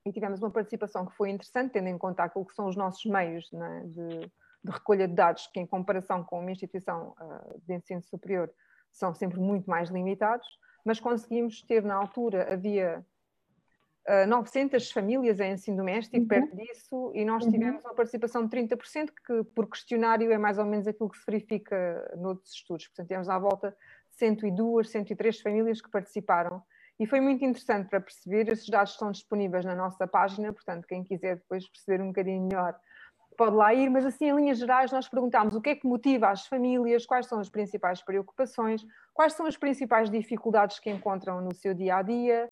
E tivemos uma participação que foi interessante, tendo em conta aquilo que são os nossos meios né, de, de recolha de dados que, em comparação com uma instituição uh, de ensino superior, são sempre muito mais limitados, mas conseguimos ter, na altura, havia uh, ah, 900 famílias em ensino doméstico, uhum. perto disso, e nós uhum. tivemos uma participação de 30%, que por questionário é mais ou menos aquilo que se verifica noutros estudos. Portanto, temos à volta de 102, 103 famílias que participaram. E foi muito interessante para perceber, esses dados estão disponíveis na nossa página, portanto, quem quiser depois perceber um bocadinho melhor pode lá ir, mas assim, em linhas gerais, nós perguntámos o que é que motiva as famílias, quais são as principais preocupações, quais são as principais dificuldades que encontram no seu dia a dia.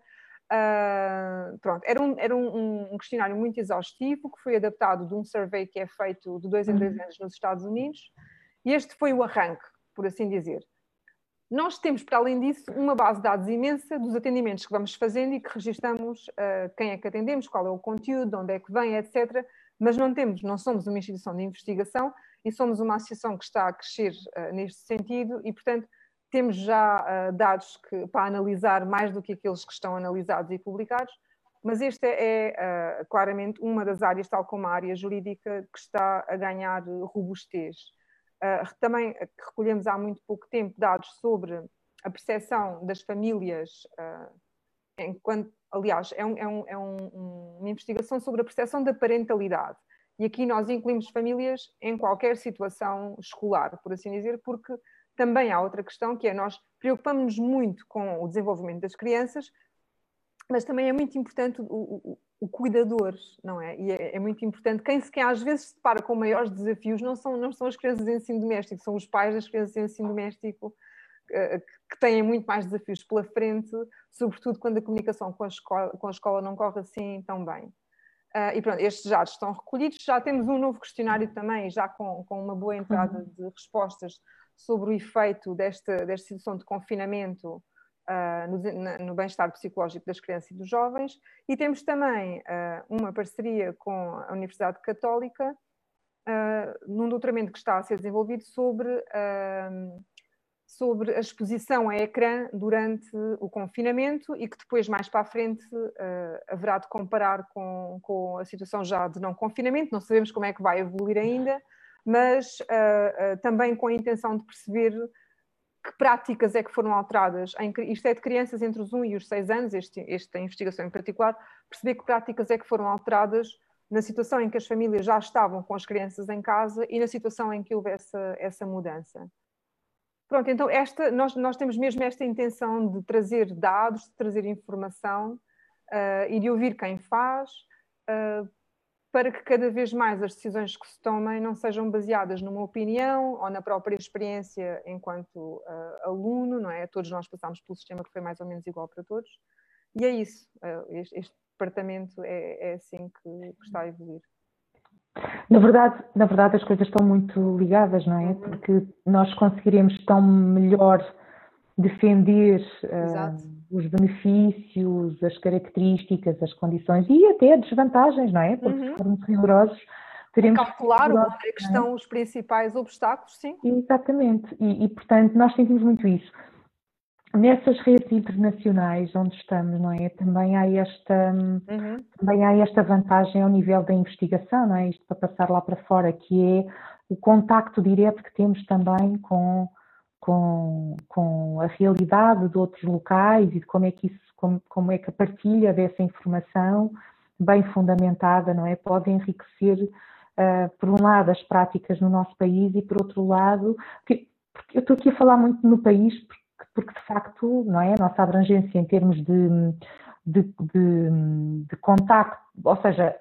Uh, pronto, era, um, era um, um, questionário muito exaustivo que foi adaptado de um survey que é feito de dois em dois uhum. anos nos Estados Unidos, e este foi o arranque, por assim dizer. Nós temos, para além disso, uma base de dados imensa dos atendimentos que vamos fazendo e que registramos uh, quem é que atendemos, qual é o conteúdo, de onde é que vem, etc. Mas não temos, não somos uma instituição de investigação e somos uma associação que está a crescer uh, neste sentido e, portanto, temos já uh, dados que, para analisar mais do que aqueles que estão analisados e publicados, mas esta é claramente uma das áreas, tal como a área jurídica, que está a ganhar robustez. Uh, também recolhemos há muito pouco tempo dados sobre a percepção das famílias, uh, enquanto, aliás, é, um, é, um, é um, uma investigação sobre a percepção da parentalidade. E aqui nós incluímos famílias em qualquer situação escolar, por assim dizer, porque também há outra questão que é nós preocupamos-nos muito com o desenvolvimento das crianças, mas também é muito importante o, o cuidador, não é? E é, é, muito importante. Quem se quer às vezes se depara com maiores desafios não são, não são as crianças em ensino doméstico, são os pais das crianças em ensino doméstico que têm muito mais desafios pela frente, sobretudo quando a comunicação com a escola, com a escola não corre assim tão bem. Uh, e pronto, estes dados estão recolhidos. Já temos um novo questionário também, já com, com uma boa entrada uhum. de respostas sobre o efeito desta, desta situação de confinamento uh, no, no bem-estar psicológico das crianças e dos jovens, e temos também uh, uma parceria com a Universidade Católica, num doutoramento que está a ser desenvolvido sobre, sobre a exposição a ecrã durante o confinamento e que depois, mais para a frente, haverá de comparar com, com a situação já de não confinamento, não sabemos como é que vai evoluir ainda, mas também com a intenção de perceber que práticas é que foram alteradas? Em, isto é de crianças entre os 1 e os 6 anos, este, esta investigação em particular, perceber que práticas é que foram alteradas na situação em que as famílias já estavam com as crianças em casa e na situação em que houve essa, essa mudança. Pronto, então esta, nós, nós temos mesmo esta intenção de trazer dados, de trazer informação uh, e de ouvir quem faz, uh, para que cada vez mais as decisões que se tomem não sejam baseadas numa opinião ou na própria experiência enquanto uh, aluno, não é? Todos nós passámos pelo sistema que foi mais ou menos igual para todos. E é isso, este, este, departamento é, é assim que, está a evoluir. Na verdade, na verdade as coisas estão muito ligadas, não é? Uhum. Porque nós conseguiremos tão melhor defender uh, os benefícios, as características, as condições e até desvantagens, não é? Porque uhum. se formos rigorosos, teremos calcular onde é que estão é? os principais obstáculos, sim. Exatamente, e, e, portanto nós sentimos muito isso. Nessas redes internacionais onde estamos, não é? Também há esta, uhum. também há esta vantagem ao nível da investigação, não é? Isto para passar lá para fora, que é o contacto direto que temos também com com, com a realidade de outros locais e de como é que isso, como, como é que a partilha dessa informação bem fundamentada, não é? Pode enriquecer, uh, por um lado, as práticas no nosso país e, por outro lado, porque, porque eu estou aqui a falar muito no país porque, porque, de facto, não é? A nossa abrangência em termos de, de, de, de contacto, ou seja,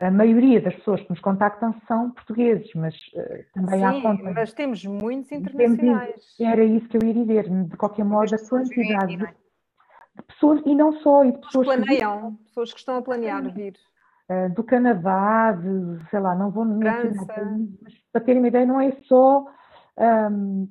a maioria das pessoas que nos contactam são portugueses, mas uh, também Sim, há contas. mas temos muitos internacionais. Era isso que eu ia dizer, de qualquer modo, a quantidade de, de, pessoas, e não só, e de pessoas que planeiam, que, pessoas que estão a planear vir. Uh, do Canadá, de, sei lá, não vou mencionar, mas para terem uma ideia, não é só, um,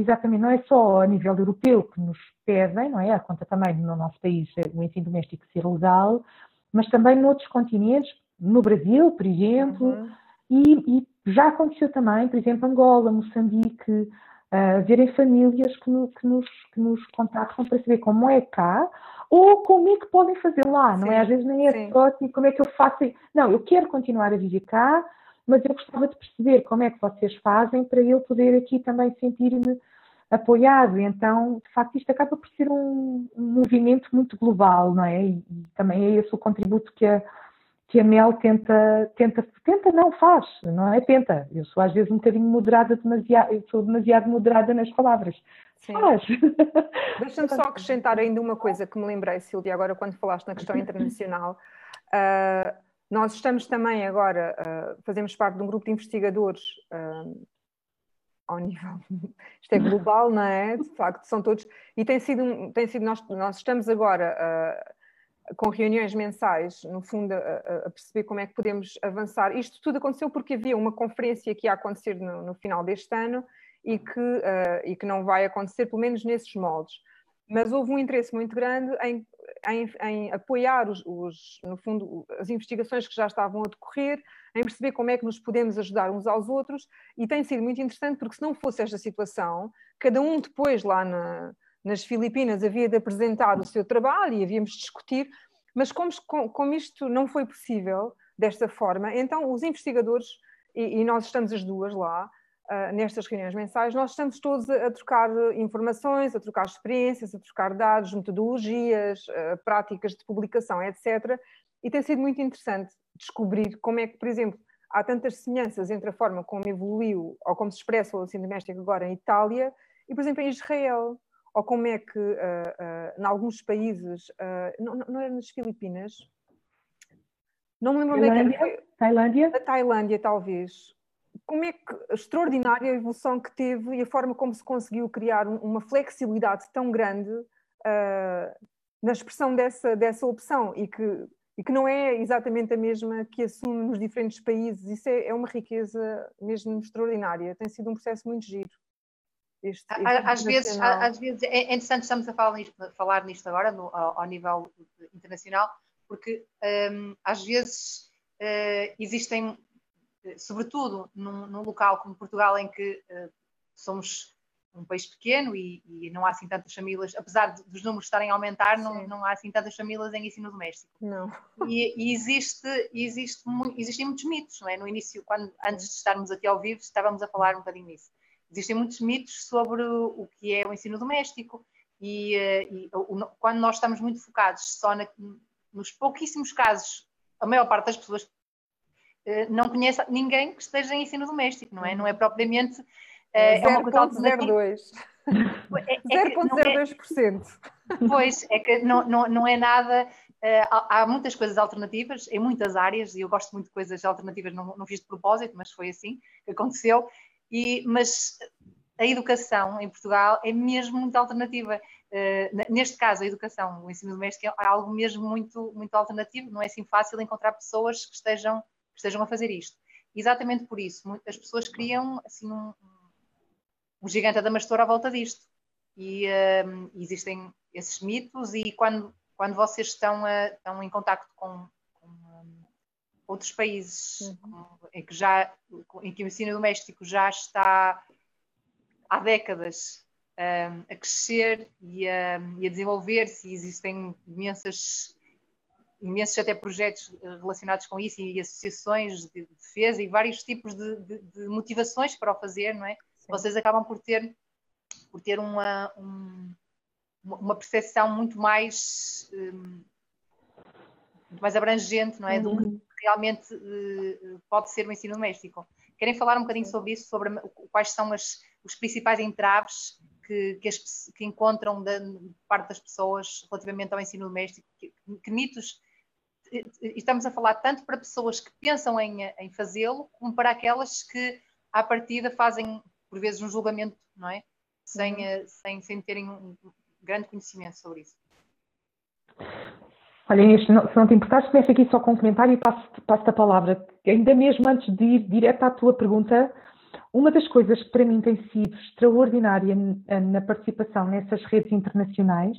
exatamente, não é só a nível europeu que nos pedem, não é? A conta também no nosso país, o ensino doméstico ser legal, mas também noutros continentes, no Brasil, por exemplo, uhum. e, e, já aconteceu também, por exemplo, Angola, Moçambique, uh, verem famílias que, no, que, nos, que nos contactam para saber como é cá ou como é que podem fazer lá, sim, não é? Às vezes nem é sim. só assim, como é que eu faço. Não, eu quero continuar a viver cá, mas eu gostava de perceber como é que vocês fazem para eu poder aqui também sentir-me apoiado. Então, de facto, isto acaba por ser um, um movimento muito global, não é? E, e também é esse o contributo que a que a Mel tenta, tenta, tenta não faz, não é tenta. Eu sou às vezes um bocadinho moderada, demasiado, eu sou demasiado moderada nas palavras. Sim. Faz. <laughs> Deixa-me só acrescentar ainda uma coisa que me lembrei, Silvia, agora quando falaste na questão <laughs> internacional. Uh, Nós estamos também agora, uh, fazemos parte de um grupo de investigadores uh, ao nível, <laughs> isto é global, não é? De facto, são todos, e tem sido, tem sido nós, nós estamos agora uh, com reuniões mensais, no fundo, a, a, perceber como é que podemos avançar. Isto tudo aconteceu porque havia uma conferência que ia acontecer no, no final deste ano e que, e que não vai acontecer, pelo menos nesses moldes. Mas houve um interesse muito grande em, em, em apoiar, os, os, no fundo, as investigações que já estavam a decorrer, em perceber como é que nos podemos ajudar uns aos outros, e tem sido muito interessante porque se não fosse esta situação, cada um depois lá na, nas Filipinas havia de apresentar o seu trabalho e havíamos de discutir, mas como, como isto não foi possível desta forma, então os investigadores, e, e nós estamos as duas lá, Uh, nestas reuniões mensais, nós estamos todos a, a, trocar informações, a trocar experiências, a trocar dados, metodologias, uh, práticas de publicação, etc. E tem sido muito interessante descobrir como é que, por exemplo, há tantas semelhanças entre a forma como evoluiu ou como se expressa o ensino doméstico agora em Itália e, por exemplo, em Israel, ou como é que, uh, uh, em alguns países, uh, não, não era nas Filipinas, não me lembro onde é que era. Tailândia? A Tailândia, talvez. Como é que extraordinária a evolução que teve e a forma como se conseguiu criar uma flexibilidade tão grande na expressão dessa, dessa opção e que e que não é exatamente a mesma que assume nos diferentes países. Isso é, é uma riqueza mesmo extraordinária. Tem sido um processo muito giro. Este, este às, vezes, às vezes é interessante estamos a falar nisto, falar nisto agora no, ao, ao, nível internacional, porque um, às vezes uh, existem, sobretudo num, num, local como Portugal, em que uh, somos um país pequeno e, e, não há assim tantas famílias, apesar de, dos números estarem a aumentar, não, não há assim tantas famílias em ensino doméstico. Não. E, e existe, existe, existem muitos mitos, não é? No início, quando, antes de estarmos aqui ao vivo, estávamos a falar um bocadinho nisso. Existem muitos mitos sobre o que é o ensino doméstico e, eh, e quando nós estamos muito focados só na, nos pouquíssimos casos, a maior parte das pessoas não conhece ninguém que esteja em ensino doméstico, não é? Não é propriamente é, é uma coisa alternativa. 0,02%. <laughs> É, é 0,02%. É, pois, é que não, não, não é nada. Uh, há muitas coisas alternativas em muitas áreas, e eu gosto muito de coisas alternativas, não, não fiz de propósito, mas foi assim que aconteceu. E, mas a educação em Portugal é mesmo muito alternativa. Neste caso, a educação, o ensino doméstico é algo mesmo muito, muito alternativo, não é assim fácil encontrar pessoas que estejam, estejam a fazer isto. Exatamente por isso, muitas pessoas criam assim, um, um gigante adamastor à volta disto. E um, existem esses mitos e quando, quando vocês estão, a, estão em contacto com, com um, outros países uhum. em, que já, em que o ensino doméstico já está há décadas um, a crescer e a, e a desenvolver-se, existem imensas imensos até projetos relacionados com isso e associações de defesa e vários tipos de, de, de motivações para o fazer, não é? vocês acabam por ter, por ter uma, um, uma percepção muito mais, um, muito mais abrangente, não é? Uhum. Do que realmente uh, pode ser o ensino doméstico. Querem falar um bocadinho sobre isso, sobre quais são as, os principais entraves que, que, as, que encontram da parte das pessoas relativamente ao ensino doméstico? Que, que mitos estamos a falar tanto para pessoas que pensam em, em fazê-lo, como para aquelas que, à partida, fazem por vezes, um julgamento, não é? Sem, uhum. Eh, sem, sem terem um grande conhecimento sobre isso. Olha, Inês, se não te importares, começo aqui só com um comentário e passo-te passo a palavra. Ainda mesmo antes de ir direto à tua pergunta, uma das coisas que para mim tem sido extraordinária na participação nessas redes internacionais,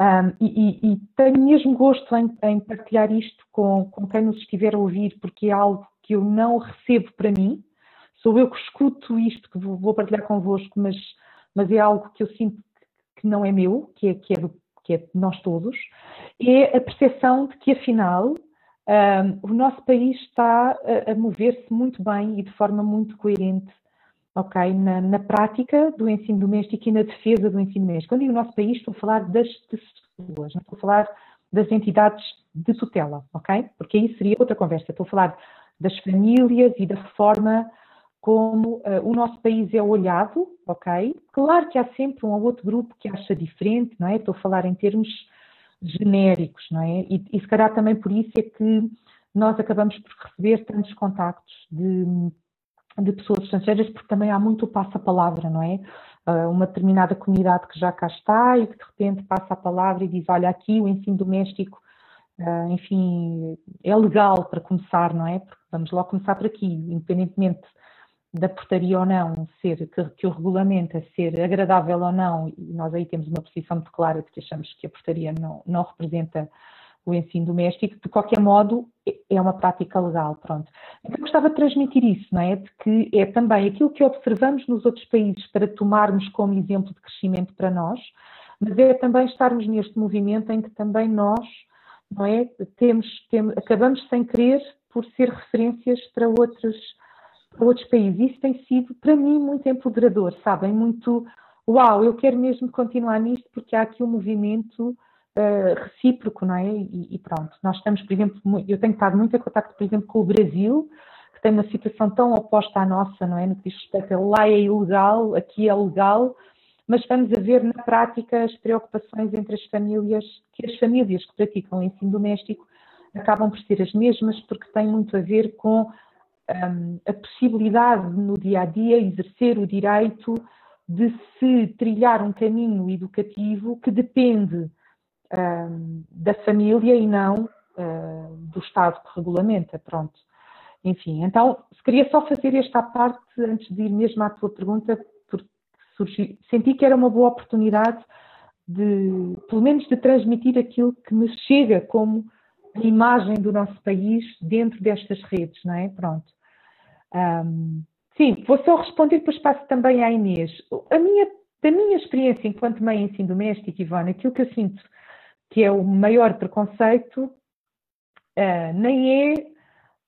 um, e, e, tenho mesmo gosto em, em partilhar isto com, com, quem nos estiver a ouvir, porque é algo que eu não recebo para mim, sou eu que escuto isto que vou partilhar convosco, mas, mas é algo que eu sinto que não é meu, que é, que é, do, que é de nós todos, é a percepção de que, afinal, um, o nosso país está a, a mover-se muito bem e de forma muito coerente ok, na, na, prática do ensino doméstico e na defesa do ensino doméstico. Quando digo nosso país, estou a falar das pessoas, não estou a falar das entidades de tutela, ok? Porque aí seria outra conversa. Estou a falar das famílias e da forma como uh, o nosso país é olhado, ok? Claro que há sempre um ou outro grupo que acha diferente, não é? Estou a falar em termos genéricos, não é? E, e se calhar também por isso é que nós acabamos por receber tantos contactos de, de pessoas estrangeiras, porque também há muito passa-palavra, não é? Uh, uma determinada comunidade que já cá está e que de repente passa a palavra e diz: Olha, aqui o ensino doméstico, uh, enfim, é legal para começar, não é? Porque vamos logo começar por aqui, independentemente da portaria ou não, ser que, que o regulamento é ser agradável ou não, e nós aí temos uma posição muito clara de que achamos que a portaria não, não representa o ensino doméstico, de qualquer modo é uma prática legal, pronto. Então gostava de transmitir isso, não é? De que é também aquilo que observamos nos outros países para tomarmos como exemplo de crescimento para nós, mas é também estarmos neste movimento em que também nós, não é? Temos, temos acabamos sem querer por ser referências para outros para outros países. Isso tem sido, para mim, muito empoderador, sabem? Muito, uau, eu quero mesmo continuar nisto porque há aqui um movimento uh, recíproco, não é? E, e, pronto, nós estamos, por exemplo, eu tenho estado muito em contato, por exemplo, com o Brasil, que tem uma situação tão oposta à nossa, não é? No que diz respeito a lá é ilegal, aqui é legal, mas vamos a ver na prática as preocupações entre as famílias, que as famílias que praticam o ensino doméstico acabam por ser as mesmas, porque tem muito a ver com um, a possibilidade no dia a dia exercer o direito de se trilhar um caminho educativo que depende da família e não uh, do Estado que regulamenta, pronto. Enfim, então, queria só fazer esta parte antes de ir mesmo à tua pergunta, porque surgi, senti que era uma boa oportunidade de, pelo menos, de transmitir aquilo que me chega como imagem do nosso país dentro destas redes, não é? Pronto. Um, sim, vou só responder, depois passo também à Inês. A minha, da minha experiência enquanto mãe em ensino doméstico, Ivana, aquilo que eu sinto que é o maior preconceito, uh, nem é.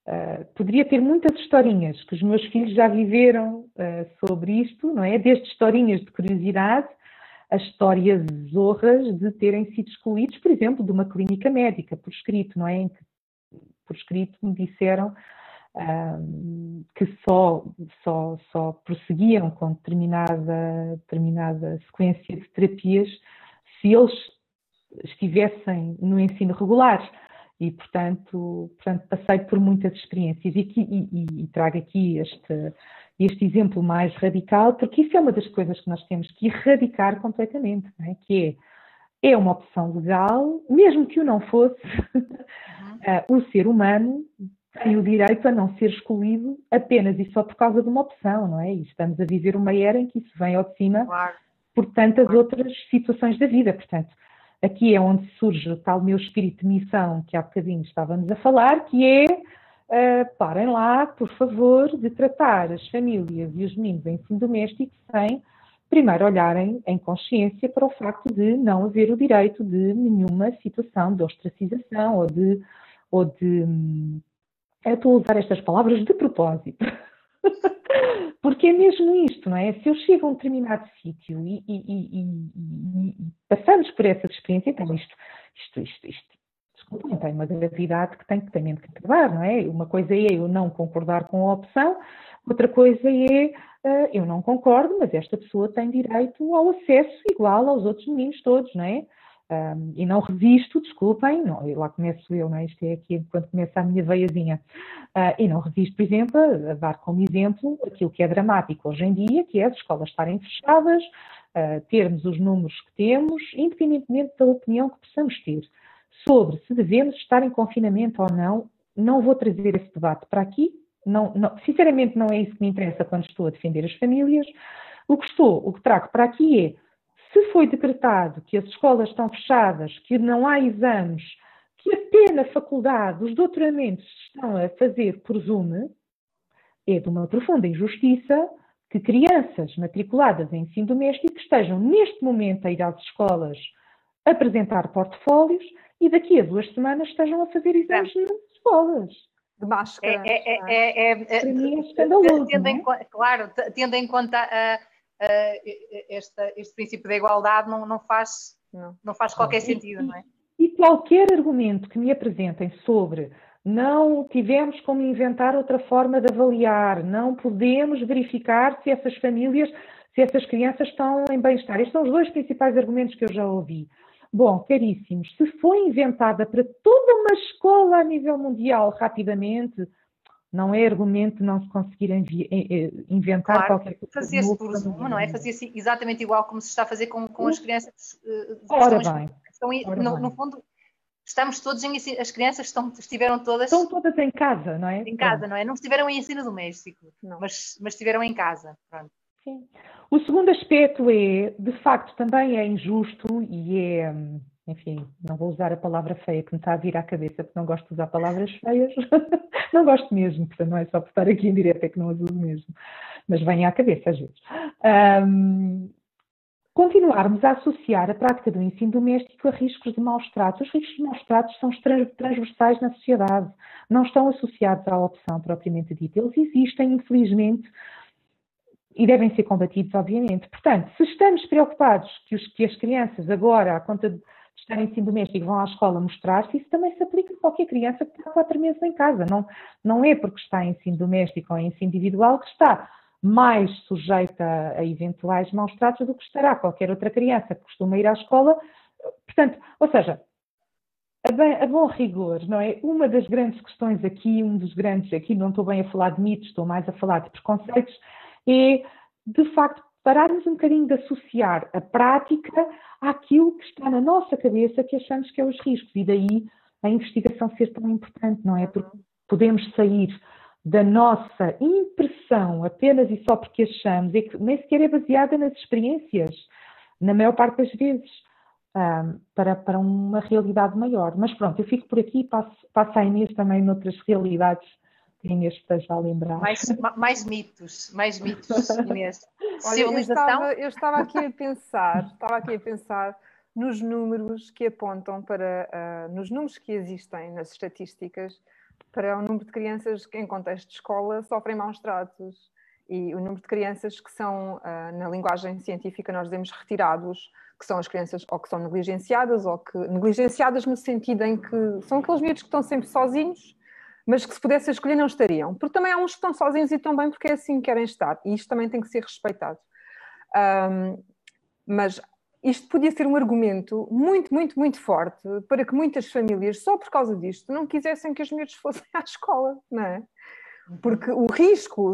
Uh, poderia ter muitas historinhas que os meus filhos já viveram uh, sobre isto, não é? Desde historinhas de curiosidade a histórias zorras de terem sido excluídos, por exemplo, de uma clínica médica, por escrito, não é? Em que, por escrito me disseram que só, só, só prosseguiam com determinada, determinada sequência de terapias se eles estivessem no ensino regular. E, portanto, portanto passei por muitas experiências e, e, e, trago aqui este, este exemplo mais radical, porque isso é uma das coisas que nós temos que erradicar completamente, é? que é, é uma opção legal, mesmo que o não fosse, uhum. <laughs> o ser humano tem o direito a não ser excluído apenas e só por causa de uma opção, não é? E estamos a viver uma era em que isso vem ao de cima claro. por tantas claro. outras situações da vida. Portanto, aqui é onde surge o tal meu espírito de missão que há bocadinho estávamos a falar, que é uh, parem lá, por favor, de tratar as famílias e os meninos em ensino doméstico sem primeiro olharem em consciência para o facto de não haver o direito de nenhuma situação de ostracização ou de, ou de hum, eu estou a usar estas palavras de propósito. <laughs> Porque é mesmo isto, não é? Se eu chego a um determinado sítio e, e, e, e, passamos por essa experiência, então isto, isto, isto, isto desculpem, tem uma gravidade que tem, que tem mesmo que acabar, não é? Uma coisa é eu não concordar com a opção, outra coisa é uh, eu não concordo, mas esta pessoa tem direito ao acesso igual aos outros meninos todos, não é? Um, e não resisto, desculpem, não, lá começo eu, não é? Isto é aqui quando começa a minha veiazinha. Uh, e não resisto, por exemplo, a, a, dar como exemplo aquilo que é dramático hoje em dia, que é as escolas estarem fechadas, uh, termos os números que temos, independentemente da opinião que possamos ter sobre se devemos estar em confinamento ou não. Não vou trazer esse debate para aqui. Não, não, sinceramente, não é isso que me interessa quando estou a defender as famílias. O que estou, o que trago para aqui é se foi decretado que as escolas estão fechadas, que não há exames, que apenas a faculdade, os doutoramentos estão a fazer por Zoom, é de uma profunda injustiça que crianças matriculadas em ensino doméstico estejam neste momento a ir às escolas apresentar portfólios e daqui a duas semanas estejam a fazer exames nas escolas. De máscara. É, é, é, é, é, mim é escandaloso. Tendo em, claro, tendo em conta a uh, esta, este princípio da igualdade não, não faz, não. não faz qualquer sentido, não é? E qualquer argumento que me apresentem sobre não tivemos como inventar outra forma de avaliar, não podemos verificar se essas famílias, se essas crianças estão em bem-estar. Estes são os dois principais argumentos que eu já ouvi. Bom, caríssimos, se foi inventada para toda uma escola a nível mundial rapidamente, não é argumento não se conseguir inventar claro, qualquer coisa. Fazia-se por Zoom, não é? Fazia-se exatamente igual como se está a fazer com, com as crianças. Uh, Ora bem. Estão, Ora no, bem. no fundo, estamos todos em as crianças estão, estiveram todas estão todas em casa, não é? Em casa, não é? Não estiveram em ensino doméstico, mas, mas estiveram em casa. Pronto. Sim. O segundo aspecto é, de facto, também é injusto e é, enfim, não vou usar a palavra feia que me está a vir à cabeça, porque não gosto de usar palavras feias, <laughs> não gosto mesmo, portanto não é só por estar aqui em direto, é que não as uso mesmo, mas vem à cabeça às vezes. Um, continuarmos a associar a prática do ensino doméstico a riscos de maus tratos. Os riscos de maus tratos são transversais na sociedade, não estão associados à opção propriamente dita. Eles existem, infelizmente, e devem ser combatidos, obviamente. Portanto, se estamos preocupados que, os, que as crianças agora, à conta de estarem em ensino doméstico, vão à escola mostrar-se, isso também se aplica a qualquer criança que está quatro meses em casa. Não, não é porque está em ensino doméstico ou em ensino individual que está mais sujeita a eventuais maus tratos do que estará qualquer outra criança que costuma ir à escola. Portanto, ou seja, a, bem, a, bom rigor, não é? Uma das grandes questões aqui, um dos grandes, aqui não estou bem a falar de mitos, estou mais a falar de preconceitos, é de facto pararmos um bocadinho de associar a prática àquilo que está na nossa cabeça que achamos que é os riscos e daí a investigação ser tão importante, não é? Porque podemos sair da nossa impressão apenas e só porque achamos, e que nem sequer é baseada nas experiências, na maior parte das vezes, um, para, para uma realidade maior. Mas pronto, eu fico por aqui e passo, passo a Inês também noutras realidades Inês esteja a lembrar. Mais, mais mitos, mais mitos, <laughs> Inês. Olha, eu estava, eu estava aqui a pensar, estava aqui a pensar nos números que apontam para, uh, nos números que existem nas estatísticas para o número de crianças que, em contexto de escola, sofrem maus tratos e o número de crianças que são, uh, na linguagem científica, nós dizemos retirados, que são as crianças ou que são negligenciadas, ou que negligenciadas no sentido em que são aqueles miúdos que estão sempre sozinhos, mas que se pudessem escolher não estariam. Porque também há uns que estão sozinhos e estão bem porque é assim que querem estar, e isto também tem que ser respeitado. Um, mas isto podia ser um argumento muito, muito, muito forte para que muitas famílias, só por causa disto, não quisessem que os miúdos <laughs> fossem à escola, não é? Uhum. Porque o risco,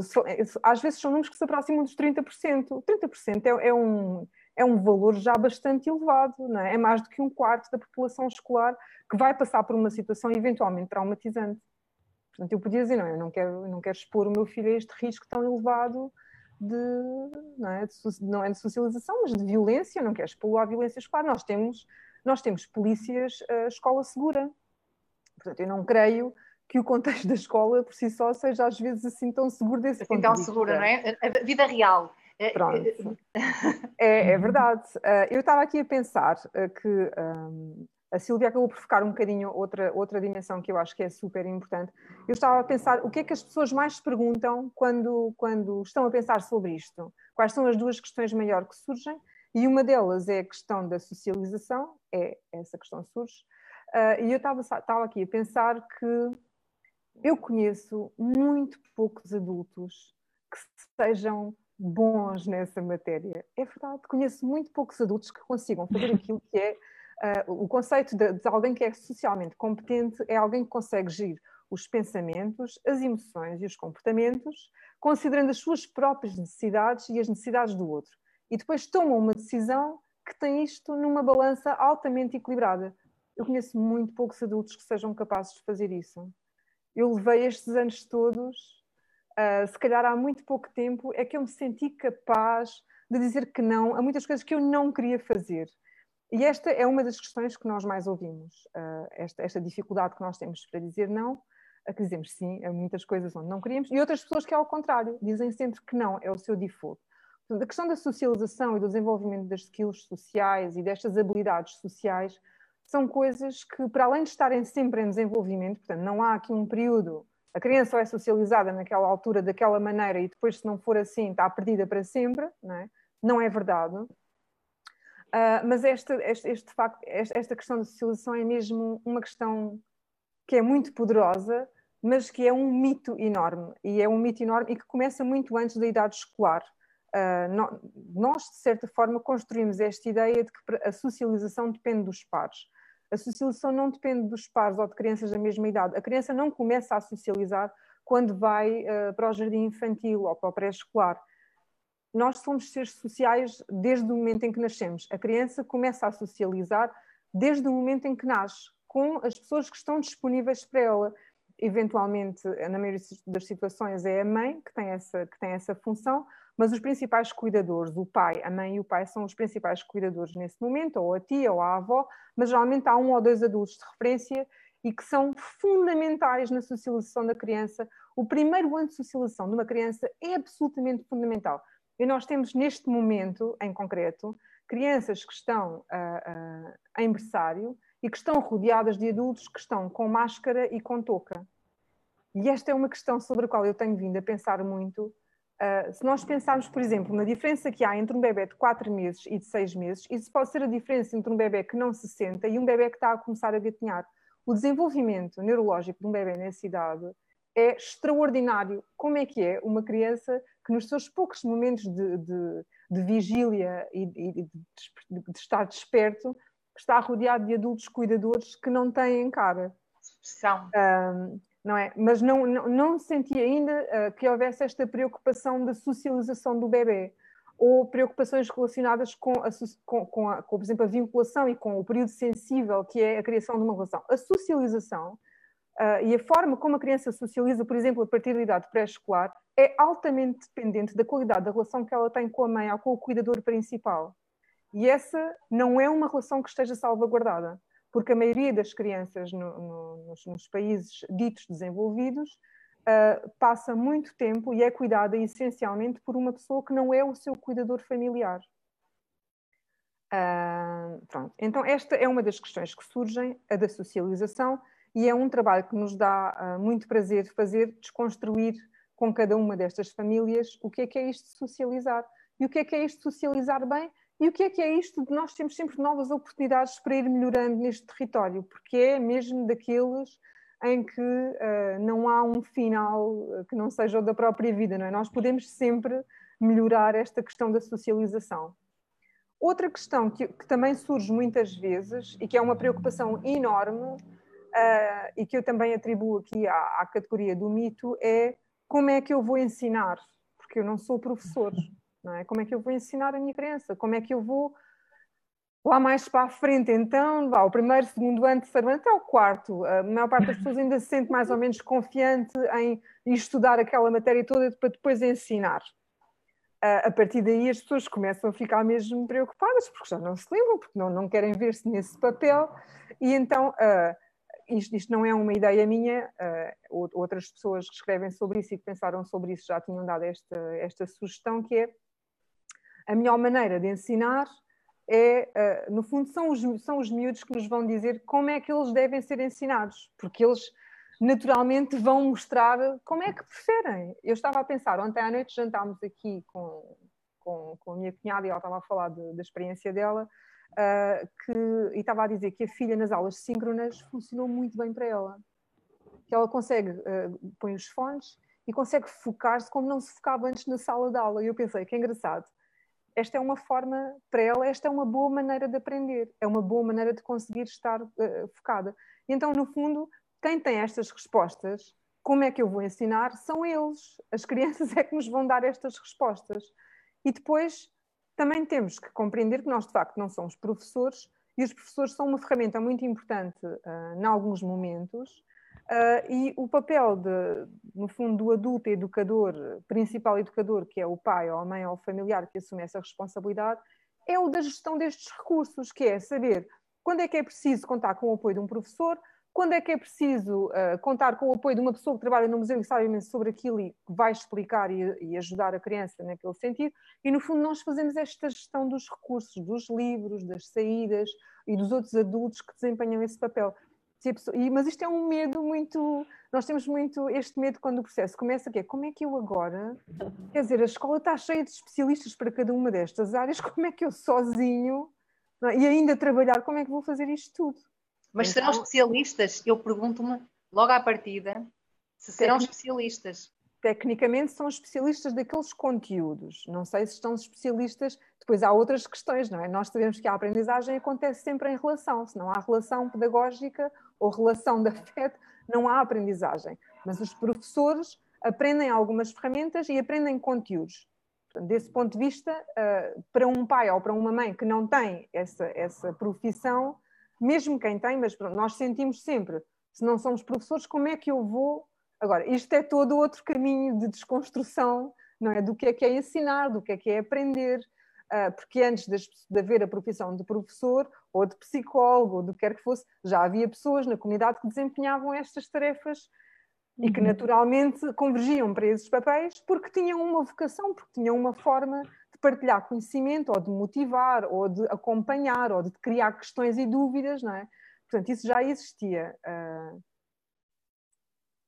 às vezes são números que se aproximam dos 30%. 30% é, é, um, é um valor já bastante elevado, não é? É mais do que um quarto da população escolar que vai passar por uma situação eventualmente traumatizante. Portanto, eu podia dizer, não, eu não quero, eu não quero expor o meu filho a este risco tão elevado de não é de, não é de socialização, mas de violência, não queres pô-lo à violência escolar. Nós temos, nós temos polícias uh, escola segura. Portanto, eu não creio que o contexto da escola por si só seja às vezes assim tão seguro desse assim ponto tão de segura, não é? A vida real. É, Pronto. É, é <laughs> verdade. Eu estava aqui a pensar que um, a Silvia acabou por ficar um bocadinho outra, outra dimensão que eu acho que é super importante. Eu estava a pensar o que é que as pessoas mais se perguntam quando, quando estão a pensar sobre isto. Quais são as duas questões maiores que surgem? E uma delas é a questão da socialização, é essa questão surge. Uh, e eu estava, estava aqui a pensar que eu conheço muito poucos adultos que sejam bons nessa matéria. É verdade, conheço muito poucos adultos que consigam fazer <laughs> aquilo que é Uh, o conceito de, de, alguém que é socialmente competente é alguém que consegue gerir os pensamentos, as emoções e os comportamentos, considerando as suas próprias necessidades e as necessidades do outro. E depois toma uma decisão que tem isto numa balança altamente equilibrada. Eu conheço muito poucos adultos que sejam capazes de fazer isso. Eu levei estes anos todos, uh, se calhar há muito pouco tempo, é que eu me senti capaz de dizer que não a muitas coisas que eu não queria fazer e esta é uma das questões que nós mais ouvimos, uh, esta, esta, dificuldade que nós temos para dizer não, que dizemos sim a muitas coisas onde não queríamos, e outras pessoas que é ao contrário, dizem sempre que não, é o seu default. Portanto, a questão da socialização e do desenvolvimento das skills sociais e destas habilidades sociais são coisas que, para além de estarem sempre em desenvolvimento, portanto, não há aqui um período, a criança só é socializada naquela altura, daquela maneira, e depois, se não for assim, está perdida para sempre, não é, não é verdade. Uh, mas esta, este, este facto, esta questão da socialização é mesmo uma questão que é muito poderosa, mas que é um mito enorme. E é um mito enorme e que começa muito antes da idade escolar. uh, nós, de certa forma, construímos esta ideia de que a socialização depende dos pares. A socialização não depende dos pares ou de crianças da mesma idade. A criança não começa a socializar quando vai uh, para o jardim infantil ou para o pré-escolar. Nós somos seres sociais desde o momento em que nascemos. A criança começa a socializar desde o momento em que nasce, com as pessoas que estão disponíveis para ela. Eventualmente, na maioria das situações, é a mãe que tem essa, que tem essa função, mas os principais cuidadores, o pai, a mãe e o pai são os principais cuidadores nesse momento, ou a tia ou a avó, mas geralmente há um ou dois adultos de referência e que são fundamentais na socialização da criança. O primeiro ano de socialização de uma criança é absolutamente fundamental. E nós temos neste momento, em concreto, crianças que estão uh, uh, em berçário e que estão rodeadas de adultos que estão com máscara e com touca. E esta é uma questão sobre a qual eu tenho vindo a pensar muito Uh, se nós pensarmos, por exemplo, na diferença que há entre um bebê de 4 meses e de 6 meses, isso pode ser a diferença entre um bebê que não se senta e um bebê que está a começar a gatinhar. O desenvolvimento neurológico de um bebê nessa idade é extraordinário. Como é que é uma criança que nos seus poucos momentos de, de, de vigília e de, de, de, estar desperto está rodeado de adultos cuidadores que não têm cara. Expressão. Um, não é? Mas não, não, não senti ainda uh, que houvesse esta preocupação da socialização do bebê ou preocupações relacionadas com, a, com, com, a, com, por exemplo, a vinculação e com o período sensível que é a criação de uma relação. A socialização uh, e a forma como a criança socializa, por exemplo, a partir da idade pré-escolar, é altamente dependente da qualidade da relação que ela tem com a mãe ou com o cuidador principal. E essa não é uma relação que esteja salvaguardada porque a maioria das crianças no, no, nos, nos, países ditos desenvolvidos uh, passa muito tempo e é cuidada essencialmente por uma pessoa que não é o seu cuidador familiar. Uh, pronto. Então, esta é uma das questões que surgem, a da socialização, e é um trabalho que nos dá uh, muito prazer fazer, desconstruir com cada uma destas famílias o que é que é isto de socializar. E o que é que é isto de socializar bem e o que é que é isto de nós temos sempre novas oportunidades para ir melhorando neste território? Porque é mesmo daqueles em que uh, não há um final que não seja o da própria vida, não é? Nós podemos sempre melhorar esta questão da socialização. Outra questão que, que também surge muitas vezes e que é uma preocupação enorme uh, e que eu também atribuo aqui à, à categoria do mito é como é que eu vou ensinar? Porque eu não sou professor não é? Como é que eu vou ensinar a minha criança? Como é que eu vou lá mais para a frente, então, vá, o primeiro, segundo ano, terceiro ano, até o quarto. A maior parte das pessoas ainda se sente mais ou menos confiante em estudar aquela matéria toda para depois ensinar. A partir daí as pessoas começam a ficar mesmo preocupadas, porque já não se lembram, porque não, não querem ver-se nesse papel, e então isto, isto, não é uma ideia minha, uh, outras pessoas que escrevem sobre isso e que pensaram sobre isso já tinham dado esta, esta sugestão, que é a melhor maneira de ensinar é, uh, no fundo, são os, são os miúdos que nos vão dizer como é que eles devem ser ensinados, porque eles naturalmente vão mostrar como é que preferem. Eu estava a pensar, ontem à noite jantámos aqui com, com, com a minha cunhada e ela estava a falar de, da experiência dela, uh, que, e estava a dizer que a filha nas aulas síncronas funcionou muito bem para ela. Que ela consegue, uh, põe os fones e consegue focar-se como não se focava antes na sala de aula. E eu pensei, que engraçado esta é uma forma, para ela, esta é uma boa maneira de aprender, é uma boa maneira de conseguir estar uh, focada. E então, no fundo, quem tem estas respostas, como é que eu vou ensinar? São eles. As crianças <laughs> é que nos vão dar estas respostas. E depois também temos que compreender que nós, de facto, não somos professores e os professores são uma ferramenta muito importante uh, em alguns momentos, Uh, e o papel, de, no fundo, do adulto educador, principal educador, que é o pai ou a mãe ou o familiar que assume essa responsabilidade, é o da gestão destes recursos, que é saber quando é que é preciso contar com o apoio de um professor, quando é que é preciso uh, contar com o apoio de uma pessoa que trabalha no museu e sabe imenso sobre aquilo e vai explicar e, e, ajudar a criança naquele sentido. E, no fundo, nós fazemos esta gestão dos recursos, dos livros, das saídas e dos outros adultos que desempenham esse papel. Pessoa, e, mas isto é um medo muito. Nós temos muito este medo quando o processo começa, que é como é que eu agora. Quer dizer, a escola está cheia de especialistas para cada uma destas áreas, como é que eu sozinho. É? E ainda trabalhar, como é que vou fazer isto tudo? Mas então, serão especialistas? Eu pergunto-me logo à partida se serão especialistas. tecnicamente são especialistas daqueles conteúdos. Não sei se estão especialistas. Depois há outras questões, não é? Nós sabemos que a aprendizagem acontece sempre em relação. Se não há relação pedagógica ou relação de afeto, não há aprendizagem. Mas os professores aprendem algumas ferramentas e aprendem conteúdos. Desse ponto de vista, eh, para um pai ou para uma mãe que não tem essa, essa profissão, mesmo quem tem, mas nós sentimos sempre, se não somos professores, como é que eu vou Agora, isto é todo outro caminho de desconstrução, não é? Do que é que é ensinar, do que é que é aprender, ah, porque antes de haver a profissão de professor ou de psicólogo ou do que quer que fosse, já havia pessoas na comunidade que desempenhavam estas tarefas e que uhum. naturalmente convergiam para esses papéis porque tinham uma vocação, porque tinham uma forma de partilhar conhecimento ou de motivar ou de acompanhar ou de criar questões e dúvidas, não é? Portanto, isso já existia. Uh,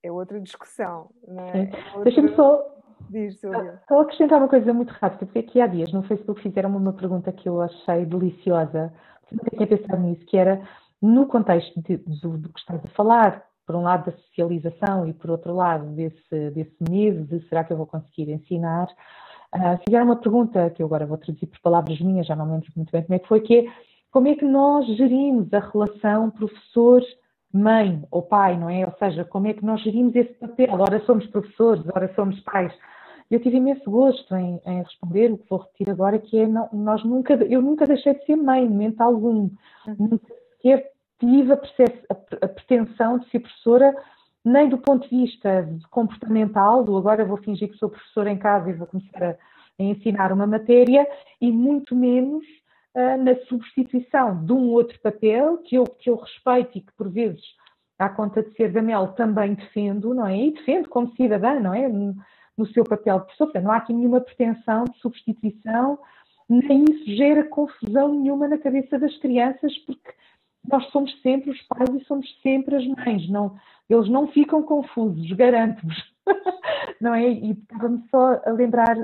é outra discussão. É? é outra... Deixa-me só. Diz, só acrescentar uma coisa muito rápida, porque aqui há dias no Facebook fizeram uma pergunta que eu achei deliciosa, nunca tinha pensado nisso, que era no contexto de, do, do, que estás a falar, por um lado da socialização e por outro lado desse, desse medo de será que eu vou conseguir ensinar, uh, fizeram uma pergunta que eu agora vou traduzir por palavras minhas, já não me lembro muito bem como é que foi, que é como é que nós gerimos a relação professor mãe ou pai, não é? Ou seja, como é que nós gerimos esse papel? Ora somos professores, ora somos pais. Eu tive imenso gosto em, em responder o que vou repetir agora, que é não, nós nunca, eu nunca deixei de ser mãe, momento algum. Uhum. Nunca sequer tive a, pretensão de ser professora, nem do ponto de vista comportamental, do agora vou fingir que sou professora em casa e vou começar a, a ensinar uma matéria, e muito menos na substituição de um outro papel que eu, que eu respeito e que por vezes, à conta de ser da Mel, também defendo, não é? E defendo como cidadã, não é? No, no seu papel de professor. Não há aqui nenhuma pretensão de substituição, nem isso gera confusão nenhuma na cabeça das crianças, porque nós somos sempre os pais e somos sempre as mães. Não, eles não ficam confusos, garanto-vos. <laughs> não é? E estava-me só a lembrar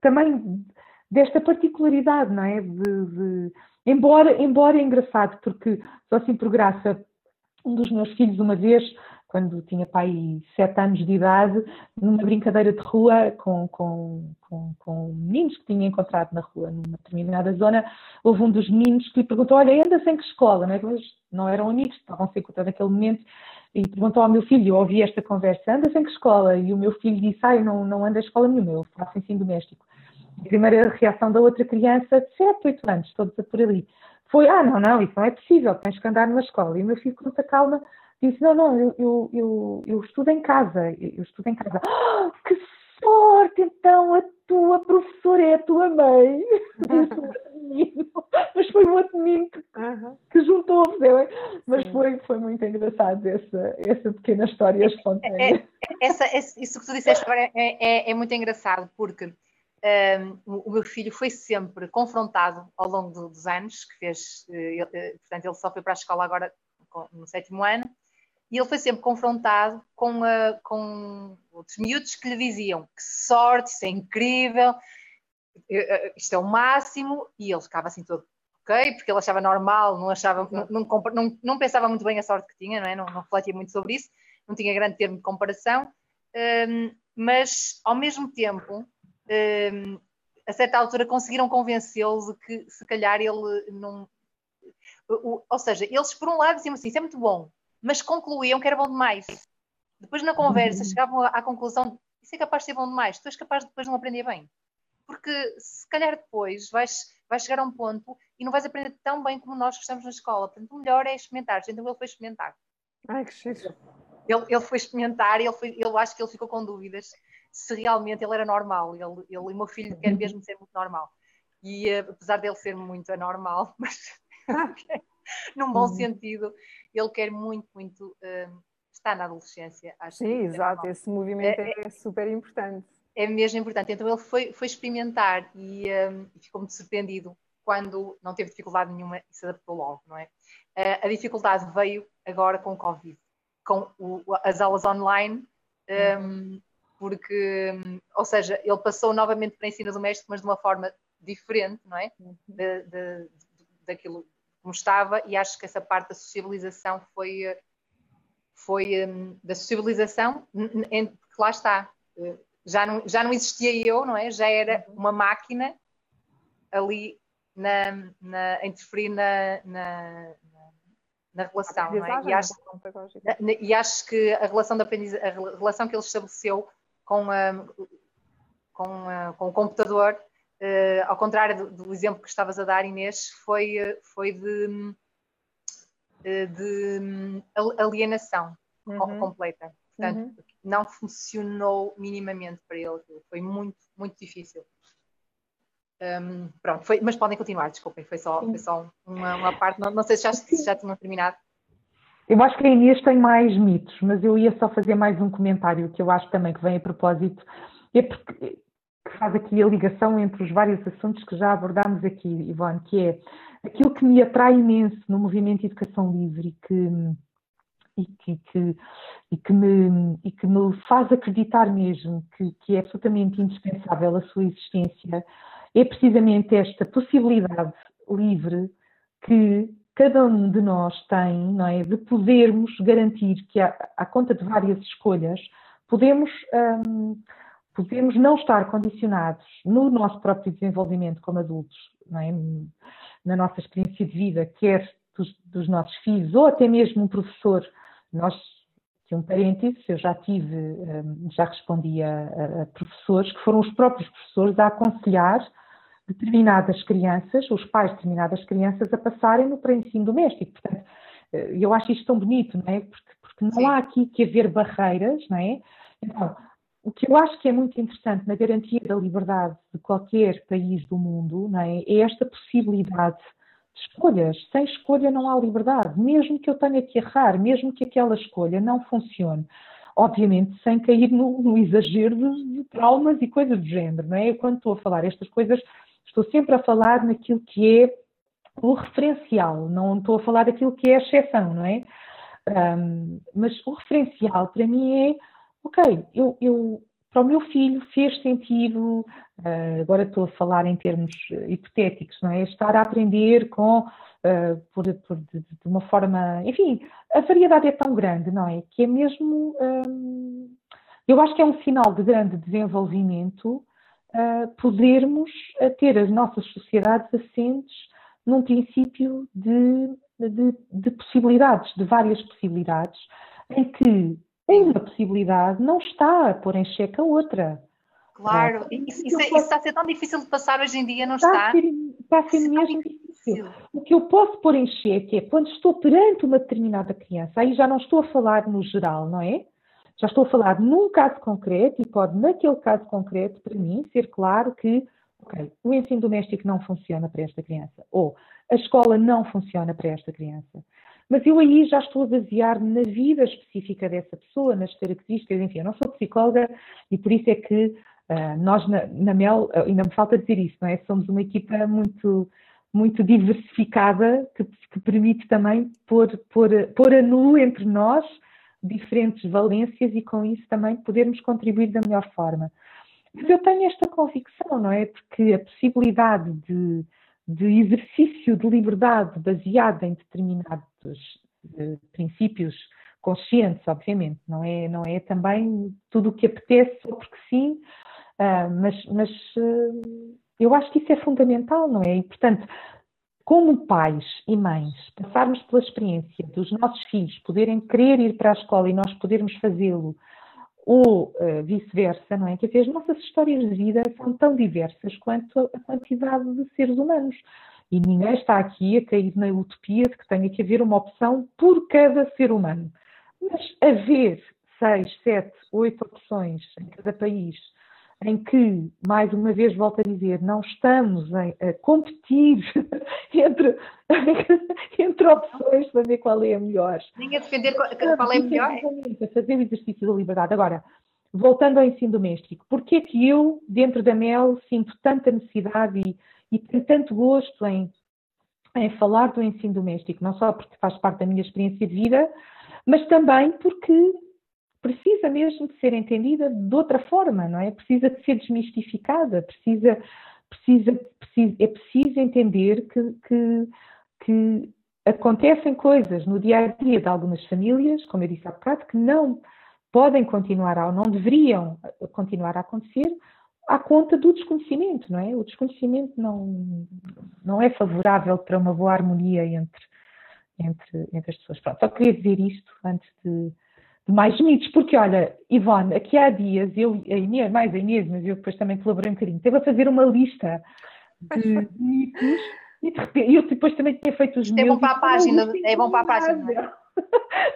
também desta particularidade, não é? De, de, embora, embora é engraçado, porque só assim por graça, um dos meus filhos, uma vez, quando tinha pai sete anos de idade, numa brincadeira de rua com, com, com, com meninos que tinha encontrado na rua, numa determinada zona, houve um dos meninos que lhe perguntou: Olha, andas em que escola? Não, é? Mas não eram amigos, estavam se encontrar naquele momento. E perguntou ao meu filho, eu ouvi esta conversa, andas em que escola? E o meu filho disse, eu não, não ando em escola nenhuma, eu faço ensino doméstico. A primeira reação da outra criança, de 7, 8 anos, todos por ali, foi: Ah, não, não, isso não é possível, tens que andar numa escola. E o meu filho, com muita calma, disse: Não, não, eu, eu, eu, eu estudo em casa, eu estudo em casa. Oh, que sorte! Então a tua professora é a tua mãe. <laughs> Mas foi um outro menino que, uhum. que juntou-vos, é? mas foi, foi muito engraçado essa, essa pequena história é, espontânea. É, é, essa, isso que tu disseste agora é, é, é muito engraçado, porque um, o meu filho foi sempre confrontado ao longo dos anos, que fez, eh, eh, portanto, ele só foi para a escola agora no sétimo ano, e ele foi sempre confrontado com, uh, com outros miúdos que lhe diziam que sorte, isso é incrível, isto é o máximo, e ele ficava assim todo ok, porque ele achava normal, não achava, não, não, não, não pensava muito bem a sorte que tinha, não, é? não, não refletia muito sobre isso, não tinha grande termo de comparação, um, mas ao mesmo tempo um, a certa altura conseguiram convencê-lo de que se calhar ele não. Ou seja, eles por um lado diziam assim, isso é muito bom, mas concluíam que era bom demais. Depois na conversa uhum. chegavam à, conclusão, isso é capaz de ser bom demais, tu és capaz de depois não aprender bem. Porque se calhar depois vais, vais chegar a um ponto e não vais aprender tão bem como nós gostamos na escola. Portanto, o melhor é experimentar. Então ele foi experimentar. Ai, que cheiro. Ele, ele foi experimentar e ele, foi, eu acho que ele ficou com dúvidas se realmente ele era normal. Ele, ele o meu filho quer mesmo ser muito normal. E uh, apesar dele ser muito anormal, <laughs> mas num bom uhum. sentido, ele quer muito, muito uh, estar na adolescência. Acho Sim, exato, é esse movimento é, é, é, super importante. É mesmo importante. Então ele foi, foi experimentar e, um, eh, ficou muito surpreendido quando não teve dificuldade nenhuma e se adaptou logo, não é? Uh, a dificuldade veio agora com o Covid, com o, as aulas online. Um, uhum porque, ou seja, ele passou novamente para ensino doméstico, mas de uma forma diferente, não é? Uhum. De, de, de, daquilo como estava, e acho que essa parte da sociabilização foi, foi um, da sociabilização, porque lá está, já não, já não existia eu, não é? Já era uhum. uma máquina ali na, na, a interferir na, na, na relação. Não é? e, acho, e acho que a relação, da a relação que ele estabeleceu com, a, com, a, com o computador, uh, ao contrário do, do, exemplo que estavas a dar, Inês, foi, foi de, eh, de alienação uhum. completa. Portanto, uhum. não funcionou minimamente para ele. Foi muito, muito difícil. Um, pronto, foi, mas podem continuar, desculpem, foi só, foi só uma, uma parte, não, não, sei se já, se já tinham terminado. Eu acho que a Inês tem mais mitos, mas eu ia só fazer mais um comentário que eu acho também que vem a propósito, é porque faz aqui a ligação entre os vários assuntos que já abordámos aqui, Ivone, que é aquilo que me atrai imenso no movimento educação livre e que, e que, que, e que, me, e que me faz acreditar mesmo que, que é absolutamente indispensável a sua existência, é precisamente esta possibilidade livre que cada um de nós tem, não é, de podermos garantir que, à, à conta de várias escolhas, podemos, hum, podemos não estar condicionados no nosso próprio desenvolvimento como adultos, é, na nossa experiência de vida, quer dos, dos nossos filhos ou até mesmo um professor. Nós, que um parênteses, eu já tive, hum, já respondi a, a professores que foram os próprios professores a aconselhar determinadas crianças, os pais de determinadas crianças, a passarem no pré-ensino doméstico. Portanto, eh, eu acho isto tão bonito, não é? Porque, porque não Sim. há aqui que haver barreiras, não é? Então, o que eu acho que é muito interessante na garantia da liberdade de qualquer país do mundo, é? É esta possibilidade de escolhas. Sem escolha não há liberdade. Mesmo que eu tenha que errar, mesmo que aquela escolha não funcione obviamente sem cair no, no exagero de, de, traumas e coisas do género, não é? Eu, quando estou a falar estas coisas, Estou sempre a falar naquilo que é o referencial, não estou a falar daquilo que é a exceção, não é? Um, mas o referencial para mim é, ok, eu, eu, para o meu filho fez sentido, uh, agora estou a falar em termos hipotéticos, não é? Estar a aprender com, uh, por, por de, uma forma, enfim, a variedade é tão grande, não é? Que é mesmo, eu acho que é um sinal de grande desenvolvimento podermos ter as nossas sociedades assentes num princípio de, de, de, possibilidades, de várias possibilidades, em que uma possibilidade não está a pôr em xeque a outra. Claro, é. isso, isso, é, isso, está a ser tão difícil de passar hoje em dia, não está? Está a ser, está a ser mesmo difícil. O que eu posso pôr em xeque é quando estou perante uma determinada criança, aí já não estou a falar no geral, não é? Já estou a falar num caso concreto e pode, naquele caso concreto, para mim, ser claro que okay, o ensino doméstico não funciona para esta criança ou a escola não funciona para esta criança. Mas eu aí já estou a basear na vida específica dessa pessoa, nas características, enfim, eu não sou psicóloga e por isso é que uh, nós na, na, MEL, uh, ainda me falta dizer isso, não é? Somos uma equipa muito, muito diversificada que, que permite também pôr, pôr, pôr a nu entre nós diferentes valências e com isso também podermos contribuir da melhor forma. Mas eu tenho esta convicção, não é? Porque a possibilidade de, de exercício de liberdade baseada em determinados uh, princípios conscientes, obviamente, não é, não é também tudo o que apetece porque sim, uh, mas, mas uh, eu acho que isso é fundamental, não é? E, portanto, como pais e mães, passarmos pela experiência dos nossos filhos poderem querer ir para a escola e nós podermos fazê-lo, ou uh, vice-versa, não é? Que as nossas histórias de vida são tão diversas quanto a quantidade de seres humanos. E ninguém está aqui a cair na utopia de que tenha que haver uma opção por cada ser humano. Mas haver seis, sete, oito opções em cada país em que, mais uma vez volto a dizer, não estamos a, a competir <laughs> entre, <laughs> entre opções para ver qual é a melhor. Nem a defender qual, qual é a melhor. A fazer o exercício da liberdade. Agora, voltando ao ensino doméstico, porquê que eu, dentro da MEL, sinto tanta necessidade e, e tenho tanto gosto em, em falar do ensino doméstico? Não só porque faz parte da minha experiência de vida, mas também porque precisa mesmo de ser entendida de outra forma, não é? Precisa de ser desmistificada, precisa, precisa, precisa é preciso entender que, que, que acontecem coisas no dia a dia de algumas famílias, como eu disse há bocado, que não podem continuar ou não deveriam continuar a acontecer à conta do desconhecimento, não é? O desconhecimento não, não é favorável para uma boa harmonia entre, entre, entre as pessoas. Pronto, só queria dizer isto antes de mais mitos, porque olha, Ivone, aqui há dias, eu, a Inês, mais a Inês, mas eu depois também colaborei um bocadinho, esteve a fazer uma lista de mitos e de repente, eu depois também tinha feito os meus. É bom para a página, é bom para a página.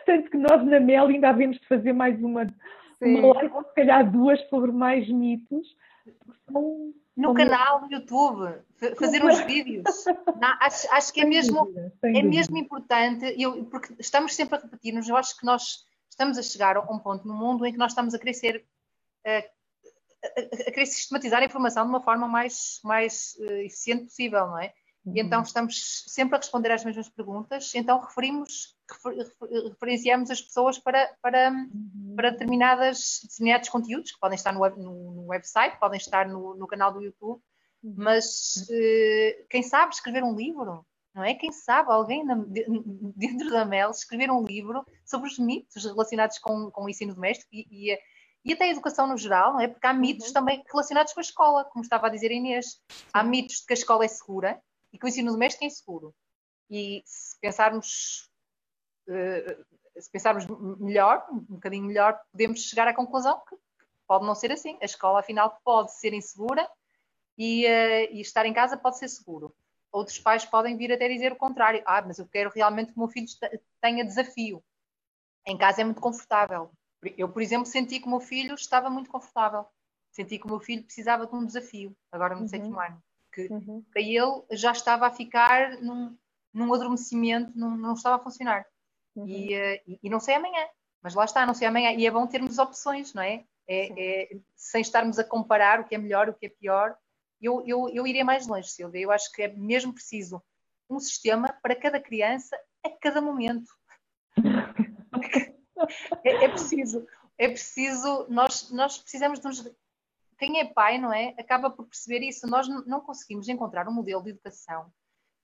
Tanto que nós na Mel ainda havemos de fazer mais uma, uma live, ou se calhar duas, sobre mais mitos. São, no canal do YouTube, fazer uns vídeos. Não, acho, acho que é <laughs> mesmo, é mesmo importante, eu, porque estamos sempre a repetir-nos, eu acho que nós estamos a chegar a um ponto no mundo em que nós estamos a crescer, a, a, querer sistematizar a informação de uma forma mais, mais uh, eficiente possível, não é? Uhum. E então estamos sempre a responder às mesmas perguntas, então referimos, refer, referenciamos as pessoas para, para, uhum. para determinadas, determinados conteúdos que podem estar no, web, no, no website, podem estar no, no canal do YouTube, uhum. mas uh, quem sabe escrever um livro, não é? Quem sabe alguém na, dentro da MEL escrever um livro sobre os mitos relacionados com, com o ensino doméstico e, e, e até a educação no geral, não é? Porque há mitos uhum. também relacionados com a escola, como estava a dizer a Inês. Há mitos de que a escola é segura, e que o ensino doméstico é inseguro. E se pensarmos, uh, se pensarmos melhor, um bocadinho melhor, podemos chegar à conclusão que pode não ser assim. A escola, afinal, pode ser insegura e, uh, e estar em casa pode ser seguro. Outros pais podem vir até dizer o contrário. Ah, mas eu quero realmente que o meu filho tenha desafio. Em casa é muito confortável. Eu, por exemplo, senti que o meu filho estava muito confortável. Senti que o meu filho precisava de um desafio, agora no uhum. sétimo ano que uhum. para ele já estava a ficar num, num adormecimento, num, não estava a funcionar. Uhum. E, uh, e, e, não sei amanhã, mas lá está, não sei amanhã. E é bom termos opções, não é? é, é sem estarmos a comparar o que é melhor, o que é pior. Eu, eu, eu iria mais longe, Silvia. Eu acho que é mesmo preciso um sistema para cada criança a cada momento. <laughs> é, é, preciso, é preciso, nós, nós precisamos de uns quem é pai, não é? Acaba por perceber isso. Nós não conseguimos encontrar um modelo de educação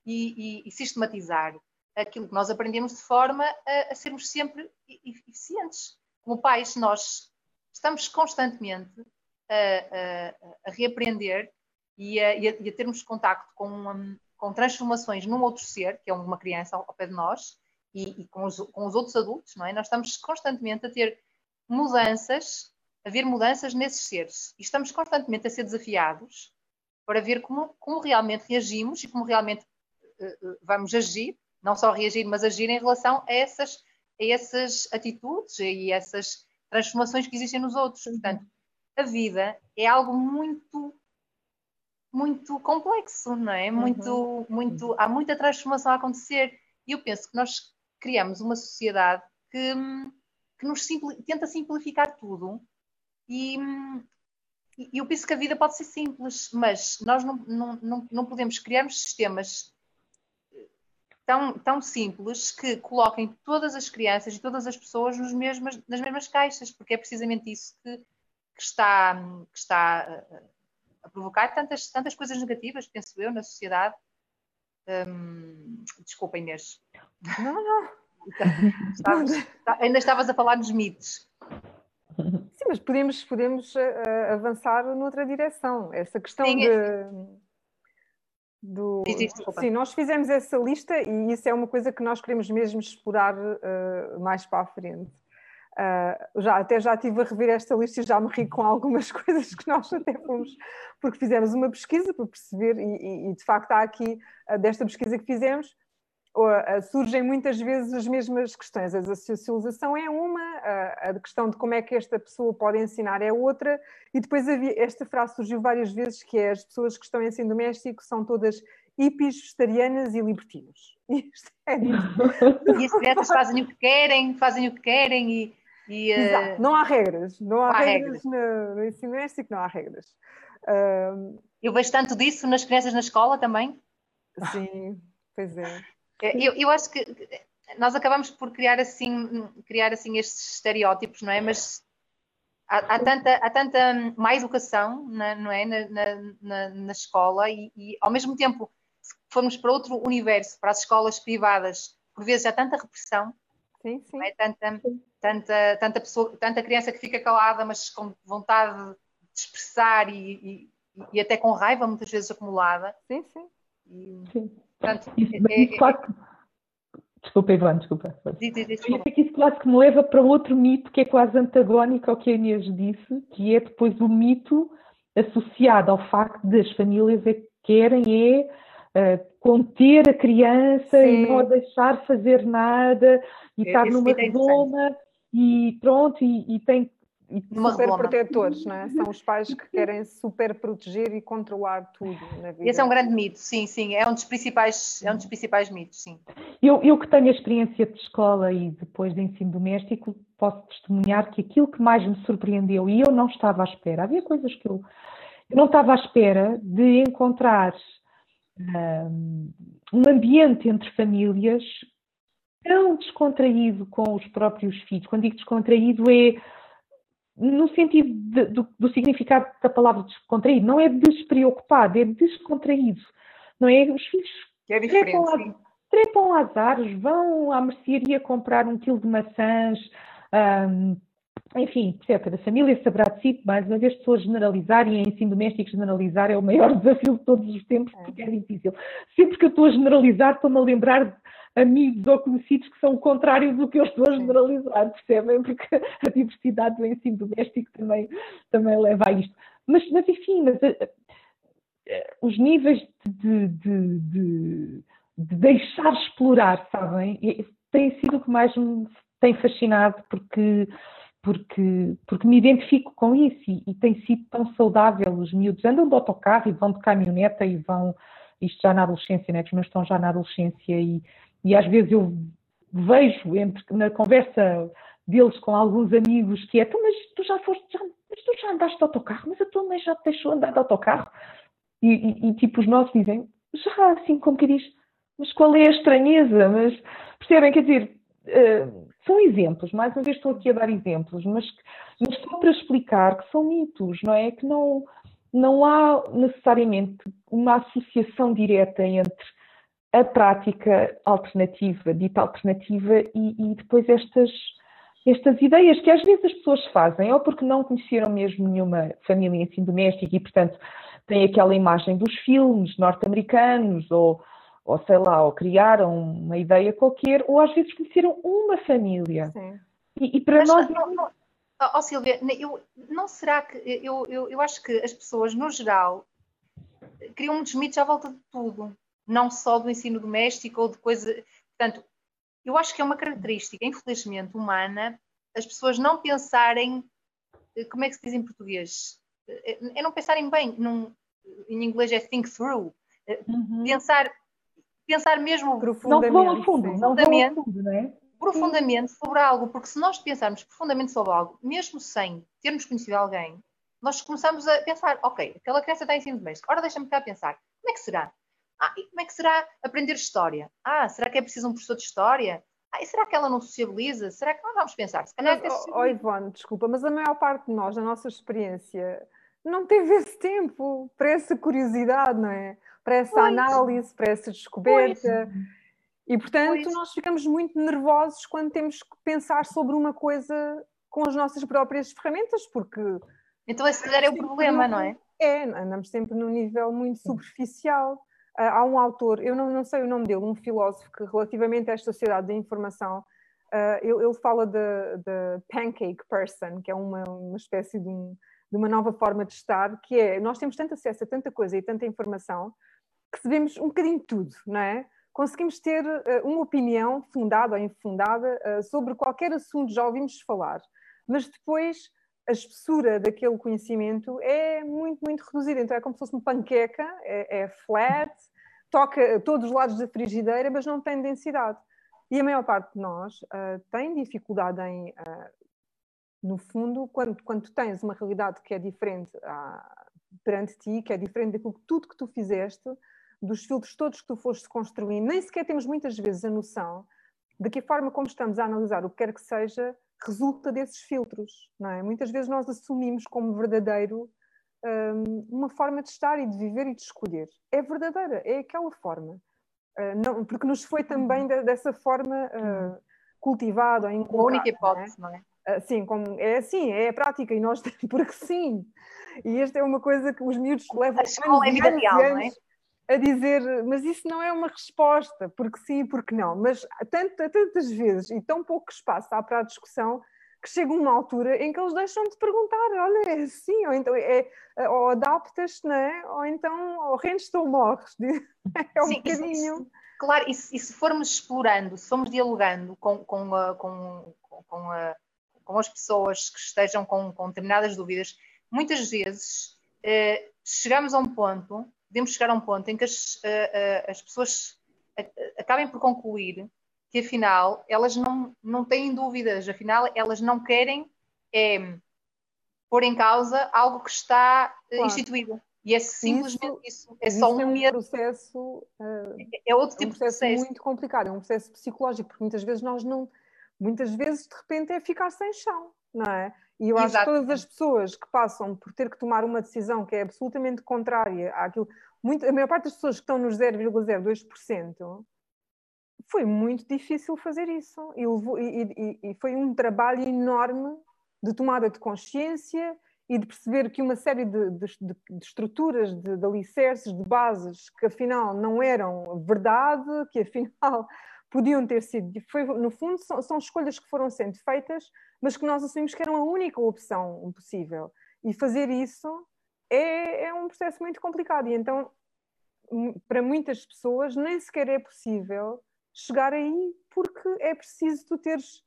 e, e, e sistematizar aquilo que nós aprendemos de forma a, a, sermos sempre eficientes. Como pais, nós estamos constantemente a, a, a reaprender e a, e a, termos contacto com, uma, com transformações num outro ser, que é uma criança ao, pé de nós, e, e com, os, com os outros adultos, não é? Nós estamos constantemente a ter mudanças haver mudanças nesses seres. E estamos constantemente a ser desafiados para ver como, como realmente reagimos e como realmente uh, vamos agir, não só reagir, mas agir em relação a essas, a essas atitudes e essas transformações que existem nos outros. Portanto, a vida é algo muito muito complexo, não é? Muito, uhum. muito, há muita transformação a acontecer. E eu penso que nós criamos uma sociedade que, que nos simpli tenta simplificar tudo e, e eu penso que a vida pode ser simples, mas nós não, não, não, não podemos criar sistemas tão, tão simples que coloquem todas as crianças e todas as pessoas nos mesmas, nas mesmas caixas, porque é precisamente isso que, que está, que está a provocar tantas, tantas coisas negativas, penso eu, na sociedade. Hum, desculpa, Inês. Não, não. Estavas, ainda estavas a falar dos mitos. Sim, mas podemos, podemos uh, avançar noutra direção. Essa questão Sim, de. É... Do... Sim, nós fizemos essa lista e isso é uma coisa que nós queremos mesmo explorar uh, mais para a frente. Uh, já, até já estive a rever esta lista e já me ri com algumas <laughs> coisas que nós até fomos, porque fizemos uma pesquisa para perceber, e, e, e de facto há aqui, uh, desta pesquisa que fizemos, surgem muitas vezes as mesmas questões. A socialização é uma, a questão de como é que esta pessoa pode ensinar é outra, e depois havia, esta frase surgiu várias vezes, que é as pessoas que estão em ensino doméstico são todas hippies, vegetarianas e libertinos. <laughs> Isto é <laughs> E as crianças fazem o que querem, fazem o que querem e... e uh... Não há regras, não há, há regras, regras. No, no, ensino doméstico, não há regras. Uh... Eu vejo tanto disso nas crianças na escola também. Sim, pois é. É, eu, eu acho que nós acabamos por criar assim, criar assim estes estereótipos, não é? Mas há, há tanta, há tanta má educação, na, não é? Na, na, na escola e, e, ao mesmo tempo, se formos para outro universo, para as escolas privadas, por vezes há tanta repressão Sim, sim. É? Tanta, tanta, tanta, pessoa, tanta criança que fica calada, mas com vontade de expressar e, e, e até com raiva, muitas vezes acumulada. Sim, sim. E, sim. Portanto, isso, é, isso é, quase que... Desculpa, Ivan, desculpa. Diz, diz, diz, desculpa. que isso quase que me leva para outro mito que é quase antagónico ao que a Inês disse, que é depois o mito associado ao facto de as famílias é, querem é uh, conter a criança Sim. e não a deixar fazer nada e é, estar numa zona e pronto, e, e tem super protetores, não é? São os pais que querem super proteger e controlar tudo na vida. Esse é um grande mito, sim, sim. É um dos principais, é um dos principais mitos, sim. Eu, eu que tenho a experiência de escola e depois de ensino doméstico, posso testemunhar que aquilo que mais me surpreendeu, e eu não estava à espera, havia coisas que eu, eu não estava à espera de encontrar um, um ambiente entre famílias tão descontraído com os próprios filhos. Quando digo descontraído é no sentido de, do, do, significado da palavra descontraído, não é despreocupado, é descontraído. Não é? Os filhos é trepam, trepam às árvores, vão à mercearia comprar um quilo de maçãs, um, enfim, percebe, da família saberá de si, mais uma vez estou a generalizar e em ensino doméstico generalizar é o maior <laughs> desafio de todos os tempos porque é difícil. Sempre que eu estou a generalizar estou-me a lembrar amigos ou conhecidos que são o contrário do que eu estou a generalizar, percebem? Porque <laughs> a diversidade do ensino doméstico também, também leva a isto. Mas, mas enfim, mas, uh, os níveis de, de, de, de, deixar explorar, sabem? Tem sido o que mais me tem fascinado, porque porque, porque me identifico com isso e, e, tem sido tão saudável. Os miúdos andam de autocarro e vão de caminhoneta e vão, isto já na adolescência, né? os meus estão já na adolescência e, e às vezes eu vejo entre, na conversa deles com alguns amigos que é, então, mas tu já foste, já, mas tu já andaste de autocarro, mas a tua mãe já te deixou andar de autocarro? E, e, e tipo, os nossos dizem, já assim como que diz, mas qual é a estranheza? Mas percebem, quer dizer, uh, são exemplos, mais uma vez estou aqui a dar exemplos, mas, mas só para explicar que são mitos, não é? Que não, não há necessariamente uma associação direta entre a prática alternativa, dita alternativa, e, e, depois estas, estas ideias que às vezes as pessoas fazem, ou porque não conheceram mesmo nenhuma família em ensino doméstico e, portanto, têm aquela imagem dos filmes norte-americanos, ou, ou sei lá, ou criaram uma ideia qualquer, ou às vezes conheceram uma família. E, e, para Mas, nós. Não, não, oh, Silvia, eu, não será que. Eu, eu, eu acho que as pessoas, no geral, criam muitos mitos à volta de tudo não só do ensino doméstico ou de coisa. Portanto, eu acho que é uma característica, infelizmente, humana, as pessoas não pensarem. Eh, como é que se diz em português? É não pensarem bem. Num, em inglês é think through. Uhum. Pensar, pensar mesmo profundamente. Não vão a fundo, não vão a fundo, não é? Profundamente sobre algo, porque se nós pensarmos profundamente sobre algo, mesmo sem termos conhecido alguém, nós começamos a pensar, ok, aquela criança está em ensino doméstico, ora deixa-me cá pensar, como é que será? Ah, e como é que será aprender história? Ah, será que é preciso um professor de história? Ah, e será que ela não sociabiliza? Será que nós vamos pensar? Se calhar mas, oh, oh, Ivone, desculpa, mas a maior parte de nós, na nossa experiência, não teve esse tempo para essa curiosidade, não é? Para essa pois. análise, para essa descoberta. Pois. E, portanto, pois. nós ficamos muito nervosos quando temos que pensar sobre uma coisa com as nossas próprias ferramentas, porque. Então, esse calhar é o problema, não é? É, andamos sempre num nível muito superficial. Ah, há um autor, eu não, não, sei o nome dele, um filósofo que relativamente a esta sociedade da informação, uh, ele, ele, fala da pancake person, que é uma, uma espécie de, um, de, uma nova forma de estar, que é, nós temos tanto acesso a tanta coisa e tanta informação, que sabemos um bocadinho de tudo, não é? Conseguimos ter uh, uma opinião fundada ou infundada uh, sobre qualquer assunto, já ouvimos falar, mas depois a espessura daquele conhecimento é muito, muito reduzida. Então é como se fosse uma panqueca, é, é flat, toca todos os lados da frigideira, mas não tem densidade. E a maior parte de nós uh, tem dificuldade em, uh, no fundo, quando, quando tens uma realidade que é diferente uh, perante ti, que é diferente daquilo tudo que tu fizeste, dos filtros todos que tu foste construindo, nem sequer temos muitas vezes a noção de que a forma como estamos a analisar o que quer que seja resulta desses filtros, não é? Muitas vezes nós assumimos como verdadeiro um, uma forma de estar e de viver e de escolher. É verdadeira, é aquela forma. Uh, não, porque nos foi também de, dessa forma uh, cultivado ou inculcado. A única hipótese, não é? Não é? Sim, como, é assim, é a prática e nós, <laughs> porque sim. E esta é uma coisa que os miúdos levam a escola anos, é vida real, não é? A dizer, mas isso não é uma resposta, porque sim, porque não. Mas tanto, tantas vezes e tão pouco espaço há para a discussão que chega uma altura em que eles deixam de perguntar, olha, é assim, ou então é, ou adaptas-te, não é? Ou então, ou rendes ou morres. <laughs> É um Sim, bocadinho. Isso, isso, claro, e se, e se, formos explorando, se formos dialogando com, com, com, com, a, com as pessoas que estejam com, com determinadas dúvidas, muitas vezes eh, chegamos a um ponto, podemos chegar a um ponto em que as, eh, eh as pessoas acabem por concluir que afinal elas não, não têm dúvidas, afinal elas não querem é, pôr em causa algo que está eh, claro. instituído. E é simplesmente isso. isso. É só um, é um processo. Uh, é outro tipo é um processo, de processo muito complicado, é um processo psicológico, porque muitas vezes nós não. Muitas vezes de repente é ficar sem chão, não é? E eu acho Exato. que todas as pessoas que passam por ter que tomar uma decisão que é absolutamente contrária àquilo. Muito, a maior parte das pessoas que estão nos 0,02% foi muito difícil fazer isso. E, e, e, foi um trabalho enorme de tomada de consciência e de perceber que uma série de, de, de estruturas, de, de alicerces, de bases que afinal não eram verdade, que afinal podiam ter sido. Foi, no fundo, são, são escolhas que foram sendo feitas, mas que nós assumimos que eram a única opção possível. E fazer isso é, é um processo muito complicado. E então, para muitas pessoas, nem sequer é possível chegar aí porque é preciso tu teres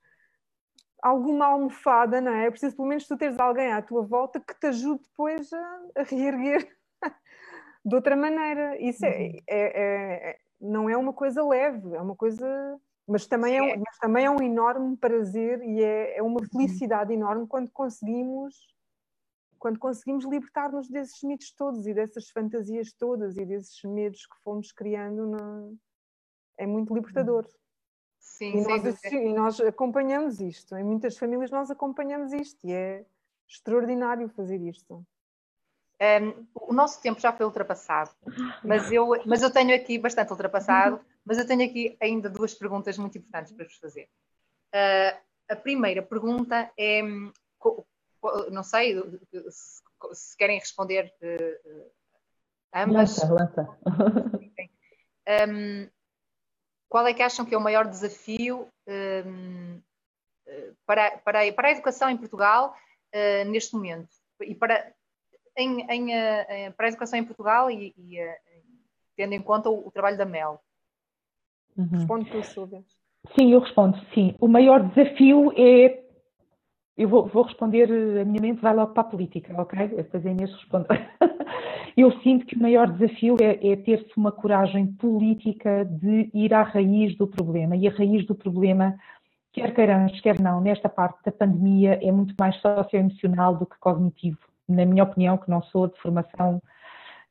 alguma almofada, não é? É preciso pelo menos tu teres alguém à tua volta que te ajude depois a, a reerguer <laughs> de outra maneira. Isso é, uhum. é, é, é, não é uma coisa leve, é uma coisa. Mas também é, um, mas também é um enorme prazer e é, é uma uhum. felicidade enorme quando conseguimos quando conseguimos libertar-nos desses mitos todos e dessas fantasias todas e desses medos que fomos criando no, é muito libertador. Sim, e, nós, e nós acompanhamos isto. Em muitas famílias nós acompanhamos isto e é extraordinário fazer isto. Um, o nosso tempo já foi ultrapassado, mas eu, mas eu tenho aqui bastante ultrapassado, mas eu tenho aqui ainda duas perguntas muito importantes para vos fazer. Uh, a primeira pergunta é, não sei se, se querem responder uh, ambas. Lança, lança. Um, qual é que acham que é o maior desafio um, para, para, para a educação em Portugal uh, neste momento? E para, em, em, uh, para a educação em Portugal e, e uh, tendo em conta o, o trabalho da Mel? Uhum. Responde sua vez. Sim, eu respondo, sim. O maior desafio é. Eu vou, vou responder, a minha mente vai logo para a política, ok? Depois a Inês responde. <laughs> eu sinto que o maior desafio é, é ter-se uma coragem política de ir à raiz do problema. E a raiz do problema, quer queiramos, quer não, nesta parte da pandemia, é muito mais socioemocional do que cognitivo. Na minha opinião, que não sou de formação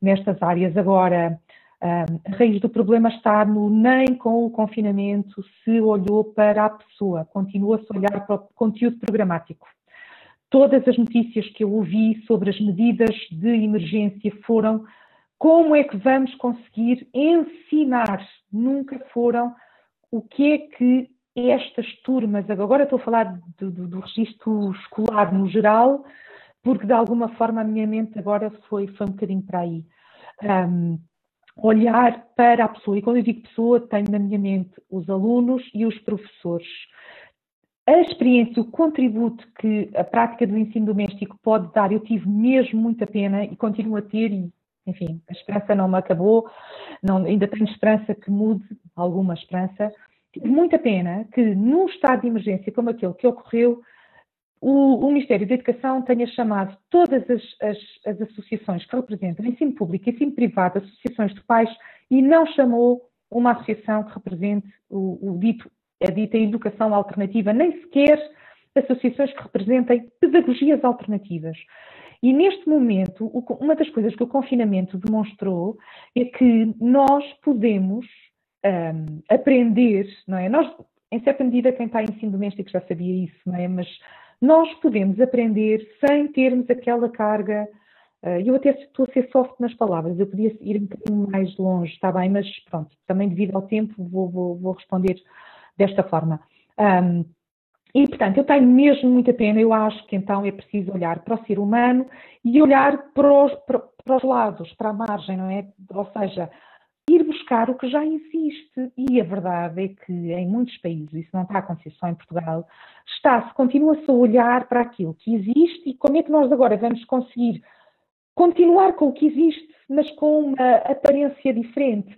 nestas áreas. Agora, a raiz do problema está no nem com o confinamento se olhou para a pessoa, continua-se a olhar para o conteúdo programático. Todas as notícias que eu ouvi sobre as medidas de emergência foram como é que vamos conseguir ensinar, nunca foram o que é que estas turmas, agora estou a falar do, do, do registro escolar no geral, porque de alguma forma a minha mente agora foi, foi um bocadinho para aí. Um, olhar para a pessoa, e quando eu digo pessoa, tenho na minha mente os alunos e os professores a experiência, o contributo que a prática do ensino doméstico pode dar, eu tive mesmo muita pena e continuo a ter, e enfim, a esperança não me acabou, não, ainda tenho esperança que mude, alguma esperança. Tive muita pena que num estado de emergência como aquele que ocorreu, o, o Ministério da Educação tenha chamado todas as, as, as associações que representam ensino público ensino privado, associações de pais, e não chamou uma associação que represente o, o dito a dita educação alternativa, nem sequer associações que representem pedagogias alternativas. E neste momento, uma das coisas que o confinamento demonstrou é que nós podemos um, aprender, não é? Nós, em certa medida, quem está em ensino doméstico já sabia isso, não é? Mas nós podemos aprender sem termos aquela carga. Uh, eu até estou a ser soft nas palavras, eu podia ir um bocadinho mais longe, está bem, mas pronto, também devido ao tempo vou, vou, vou responder desta forma. Um, e, portanto, eu tenho mesmo muita pena, eu acho que então é preciso olhar para o ser humano e olhar para os, para, para os lados, para a margem, não é? Ou seja, ir buscar o que já existe. E a verdade é que em muitos países, isso não está a acontecer só em Portugal, está-se, continua-se a olhar para aquilo que existe e como é que nós agora vamos conseguir continuar com o que existe, mas com uma aparência diferente.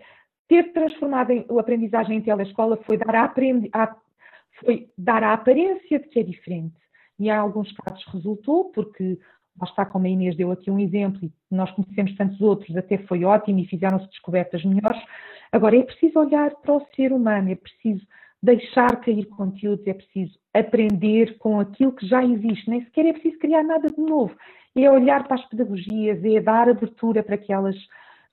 Ter transformado a aprendizagem em telescola foi dar a, a, foi dar a aparência de que é diferente. E em alguns casos resultou, porque lá está, como a Inês deu aqui um exemplo, e nós conhecemos tantos outros, até foi ótimo e fizeram-se descobertas melhores. Agora, é preciso olhar para o ser humano, é preciso deixar cair conteúdos, é preciso aprender com aquilo que já existe, nem sequer é preciso criar nada de novo. É olhar para as pedagogias, é dar abertura para que elas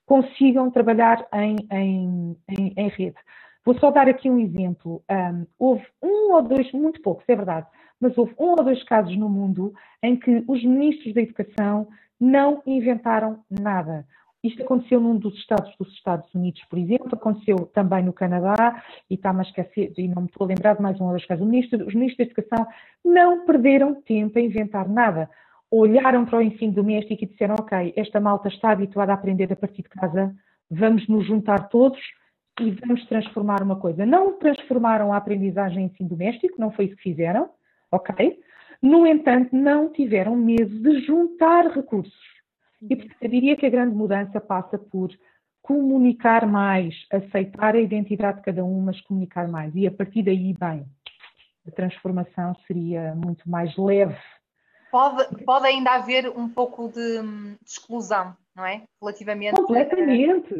consigam trabalhar em, em, em, em rede. Vou só dar aqui um exemplo. Um, houve um ou dois, muito poucos, é verdade, mas houve um ou dois casos no mundo em que os ministros da Educação não inventaram nada. Isto aconteceu num dos estados dos Estados Unidos, por exemplo, aconteceu também no Canadá, e está-me a esquecer, e não me estou a lembrar de mais um ou dois casos. Os ministros, os ministros da Educação não perderam tempo a inventar nada. Olharam para o ensino doméstico e disseram: Ok, esta malta está habituada a aprender a partir de casa, vamos nos juntar todos e vamos transformar uma coisa. Não transformaram a aprendizagem em ensino doméstico, não foi isso que fizeram, ok? No entanto, não tiveram medo de juntar recursos. E portanto, eu diria que a grande mudança passa por comunicar mais, aceitar a identidade de cada um, mas comunicar mais. E a partir daí, bem, a transformação seria muito mais leve. Pode, pode ainda haver um pouco de, de exclusão, não é? Relativamente. Completamente.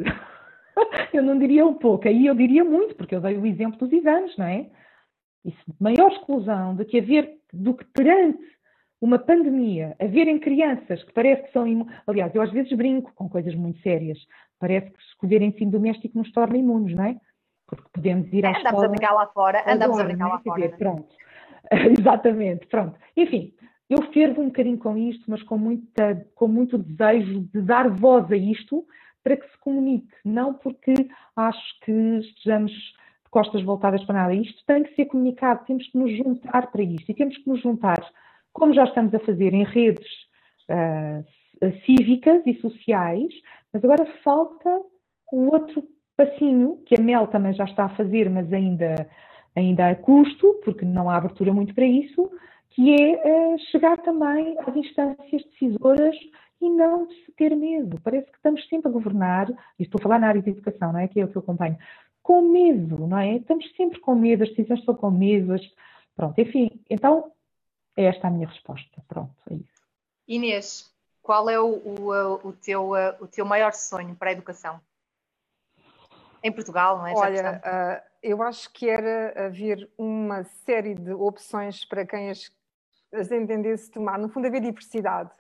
A <laughs> eu não diria um pouco, aí eu diria muito, porque eu dei o exemplo dos exames, não é? Isso, maior exclusão do que haver, do que perante uma pandemia, haverem crianças que parece que são. Imu... Aliás, eu às vezes brinco com coisas muito sérias. Parece que escolher ensino doméstico nos torna imunes, não é? Porque podemos ir à andamos escola. Andamos a brincar lá fora, andamos a brincar lá fora. Dizer, pronto. <laughs> Exatamente, pronto. Enfim, eu fervo um bocadinho com isto, mas com, muita, com muito desejo de dar voz a isto, para que se comunique, não porque acho que estejamos de costas voltadas para nada. Isto tem que ser comunicado, temos que nos juntar para isto e temos que nos juntar, como já estamos a fazer em redes uh, cívicas e sociais, mas agora falta o outro passinho, que a Mel também já está a fazer, mas ainda, ainda a custo, porque não há abertura muito para isso, que é uh, chegar também às instâncias decisoras e não ter medo. Parece que estamos sempre a governar, e estou a falar na área de educação, não é? Que é o que eu acompanho, com medo, não é? Estamos sempre com medo, as decisões são com medo. As... Pronto, enfim, então é esta a minha resposta. Pronto, é isso. Inês, qual é o, o, o, teu, o teu maior sonho para a educação? Em Portugal, não é? Já Olha, uh, eu acho que era haver uma série de opções para quem as, as entendesse tomar. No fundo, haver diversidade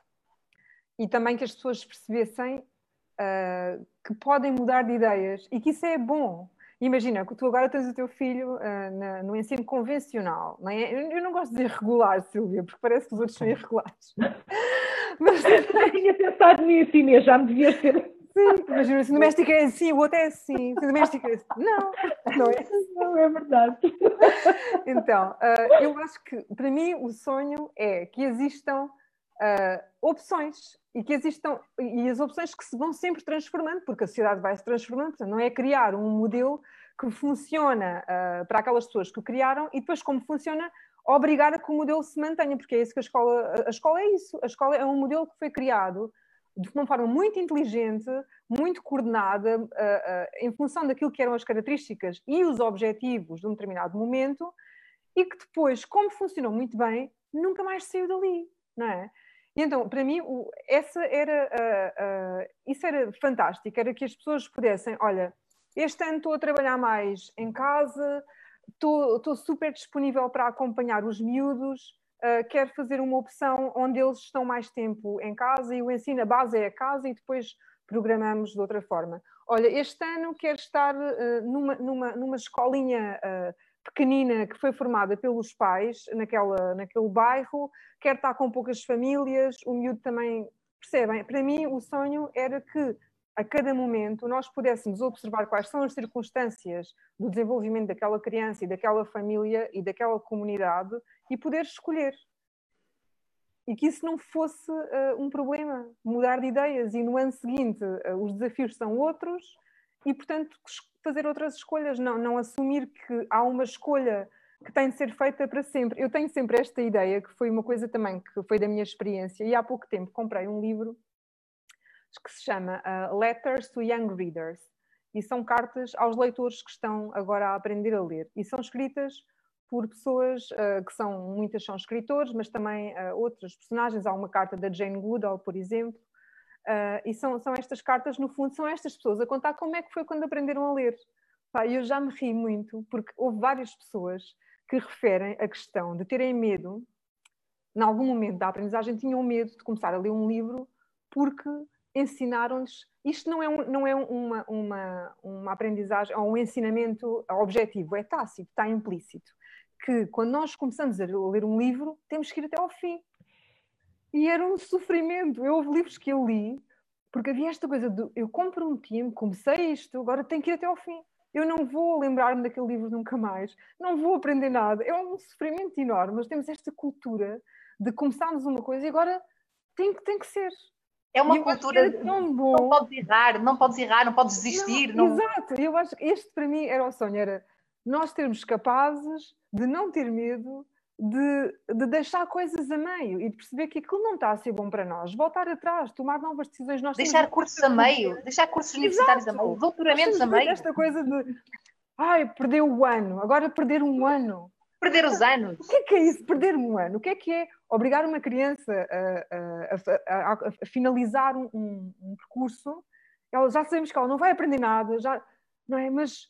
e também que as pessoas percebessem uh, que podem mudar de ideias e que isso é bom. Imagina que tu agora tens o teu filho uh, na, no ensino convencional, não é? Eu não gosto de dizer regular, Silvia, porque parece que os outros são irregulares. <laughs> Mas eu tinha pensado nisso, Inês, já me devias ter. Sim, imagina, o ensino doméstico é assim, o outro é assim, o ensino doméstico é assim. Não, não é assim. <laughs> Não é verdade. Então, uh, eu acho que, para mim, o sonho é que existam uh, opções e que existam e as opções que se vão sempre transformando, porque a sociedade vai se transformando, portanto, não é criar um modelo que funciona uh, para aquelas pessoas que o criaram e depois como funciona obrigar a que o modelo se mantenha, porque é isso que a escola a escola é isso, a escola é um modelo que foi criado de uma forma muito inteligente, muito coordenada, uh, uh, em função daquilo que eram as características e os objetivos de um determinado momento, e que depois, como funcionou muito bem, nunca mais saiu dali, não é? E então, para mim, o, essa era, uh, uh, isso era fantástico, era que as pessoas pudessem, olha, este ano estou a trabalhar mais em casa, estou, estou super disponível para acompanhar os miúdos, uh, quero fazer uma opção onde eles estão mais tempo em casa e o ensino, a base é a casa e depois programamos de outra forma. Olha, este ano quero estar uh, numa, numa, numa escolinha uh, pequenina que foi formada pelos pais naquela, naquele bairro, quer estar com poucas famílias, o miúdo também percebem. Para mim, o sonho era que a cada momento nós pudéssemos observar quais são as circunstâncias do desenvolvimento daquela criança e daquela família e daquela comunidade e poder escolher. E que isso não fosse uh, um problema, mudar de ideias e no ano seguinte uh, os desafios são outros e, portanto, fazer outras escolhas, não, não assumir que há uma escolha que tem de ser feita para sempre. Eu tenho sempre esta ideia, que foi uma coisa também que foi da minha experiência, e há pouco tempo comprei um livro que se chama uh, Letters to Young Readers, e são cartas aos leitores que estão agora a aprender a ler, e são escritas por pessoas uh, que são, muitas são escritores, mas também uh, outras personagens. Há uma carta da Jane Goodall, por exemplo, uh, e são, são estas cartas, no fundo, são estas pessoas a contar como é que foi quando aprenderam a ler. E eu já me ri muito, porque houve várias pessoas que referem a questão de terem medo, em algum momento da aprendizagem, tinham medo de começar a ler um livro porque ensinaram-lhes. Isto não é, um, não é uma, uma, uma aprendizagem ou um ensinamento objetivo, é tácito, está implícito. Que quando nós começamos a ler um livro, temos que ir até ao fim. E era um sofrimento. Eu houve livros que eu li, porque havia esta coisa de eu comprometi-me, comecei isto, agora tenho que ir até ao fim. Eu não vou lembrar-me daquele livro nunca mais, não vou aprender nada. É um sofrimento enorme. Nós temos esta cultura de começarmos uma coisa e agora tem, tem que ser. É uma cultura bom. Não podes errar, não podes errar, não podes desistir. Não, não... Exato, eu acho que este para mim era o sonho, era nós termos capazes de não ter medo, de, de deixar coisas a meio e de perceber que aquilo não está a ser bom para nós, voltar atrás, tomar novas decisões. Nós deixar cursos a meio, deixar cursos universitários Exato. a meio, doutoramentos a meio. Esta coisa de ai, perdeu o ano, agora perder um ano. Perder os anos. O que é que é isso? Perder um ano? O que é que é obrigar uma criança a, a, a, a finalizar um, um, um, percurso? Ela, já sabemos que ela não vai aprender nada, já, não é? Mas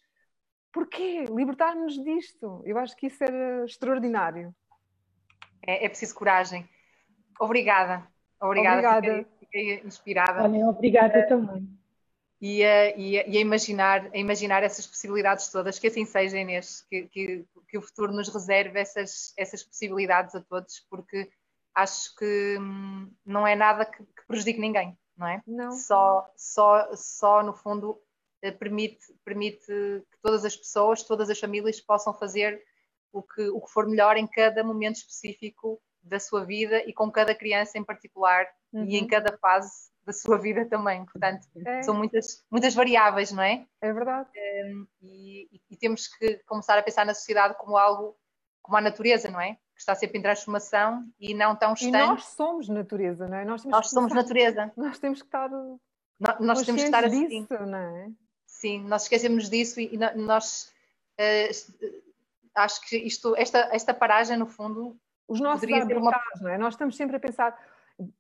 porquê? Libertar-nos disto. Eu acho que isso era extraordinário. É, é preciso coragem. Obrigada. Obrigada. Obrigada. Fiquei, fiquei inspirada. Olha, obrigada uh, também. E a, e, a, e a, imaginar, a imaginar essas possibilidades todas, que assim seja, Inês, que, que, que o futuro nos reserve essas, essas possibilidades a todos, porque acho que hum, não é nada que, que prejudique ninguém, não é? Não. Só, só, só no fundo, eh, permite, permite que todas as pessoas, todas as famílias possam fazer o que, o que for melhor em cada momento específico da sua vida e com cada criança em particular uhum. e em uhum. cada fase da sua vida também. Portanto, é. são muitas, muitas variáveis, não é? É verdade. Um, e, e, temos que começar a pensar na sociedade como algo, como a natureza, não é? Que está sempre em transformação e não tão distante. E nós somos natureza, não é? Nós, nós somos natureza. <laughs> Nós temos que estar. Nós, nós temos que estar assim. Disso, não é? Sim, nós esquecemos disso e, e nós. Uh, acho que isto, esta, esta paragem, no fundo, os nossos habitats, uma... não é? Nós estamos sempre a pensar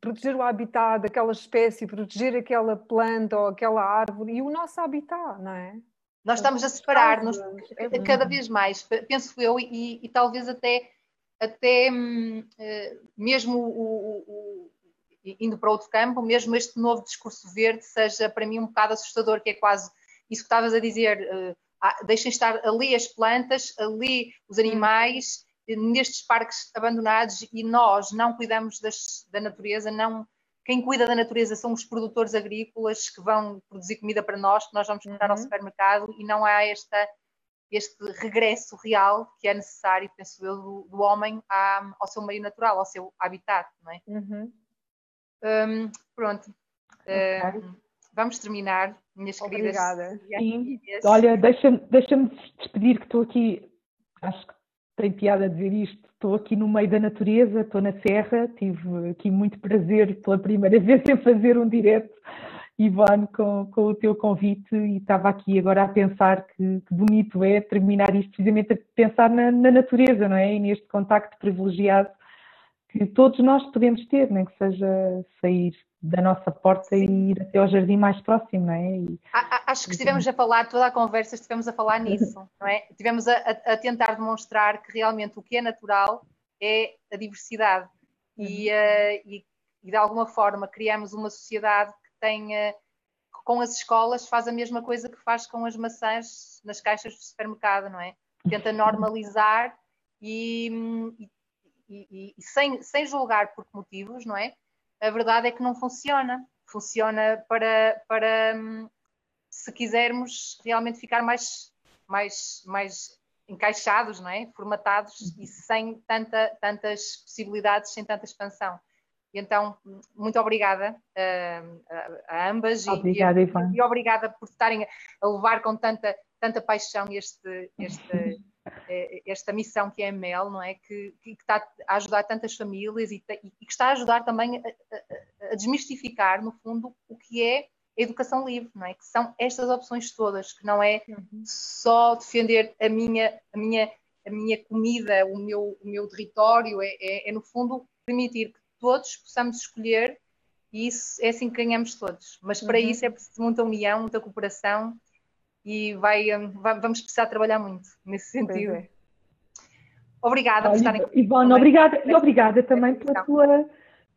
proteger o habitat daquela espécie, proteger aquela planta ou aquela árvore e o nosso habitat, não é? Nós estamos a separar-nos é cada vez mais, penso eu, e, e talvez até, até hum, eh, mesmo o, o, indo para outro campo, mesmo este novo discurso verde seja para mim um bocado assustador, que é quase isso que estavas a dizer, eh, deixem estar ali as plantas, ali os hum. animais, nestes parques abandonados e nós não cuidamos das, da natureza, não quem cuida da natureza são os produtores agrícolas que vão produzir comida para nós, que nós vamos comprar uhum. ao supermercado e não há esta, este regresso real que é necessário, penso eu, do, do homem à, ao seu meio natural, ao seu habitat, não é? Uhum. Um, pronto. Okay. Um, vamos terminar, minhas Obrigada. queridas. Sim. Olha, deixa-me deixa despedir que estou aqui, acho que tem piada a dizer isto, estou aqui no meio da natureza, estou na serra, tive aqui muito prazer pela primeira <laughs> vez em fazer um direto, Ivone, com, com o teu convite e estava aqui agora a pensar que, que bonito é terminar isto precisamente a pensar na, na, natureza, não é? E neste contacto privilegiado que todos nós podemos ter, nem que seja sair da nossa porta e ir até ao jardim mais próximo, não é? E, Acho que estivemos a falar, toda a conversa estivemos a falar nisso, <laughs> não é? Estivemos a, a, tentar demonstrar que realmente o que é natural é a diversidade e, uh, e, e, de alguma forma criamos uma sociedade que tenha com as escolas faz a mesma coisa que faz com as maçãs nas caixas do supermercado, não é? Tenta <laughs> normalizar e, e, e, sem, sem julgar por que motivos, não é? A verdade é que não funciona. funciona para, para hum, se quisermos realmente ficar mais, mais, mais encaixados, não é? formatados uhum. e sem tanta, tantas possibilidades, sem tanta expansão. E então, muito obrigada uh, a, ambas obrigada, e, Ivan. e, obrigada por estarem a levar com tanta, tanta paixão este, este, esta missão que é a MEL, não é? Que, que, está a ajudar tantas famílias e, e que está a ajudar também a, a, a, desmistificar, no fundo, o que é a educação livre, não é? Que são estas opções todas, que não é uhum. só defender a minha, a minha, a minha comida, o meu, o meu território, é, é, é no fundo permitir que todos possamos escolher e isso é assim que ganhamos todos. Mas para uhum. isso é preciso muita união, muita cooperação e vai, hum, vai, vamos precisar trabalhar muito nesse sentido. É. Obrigada por estarem aqui. Ivone, obrigada, e obrigada também pela tua,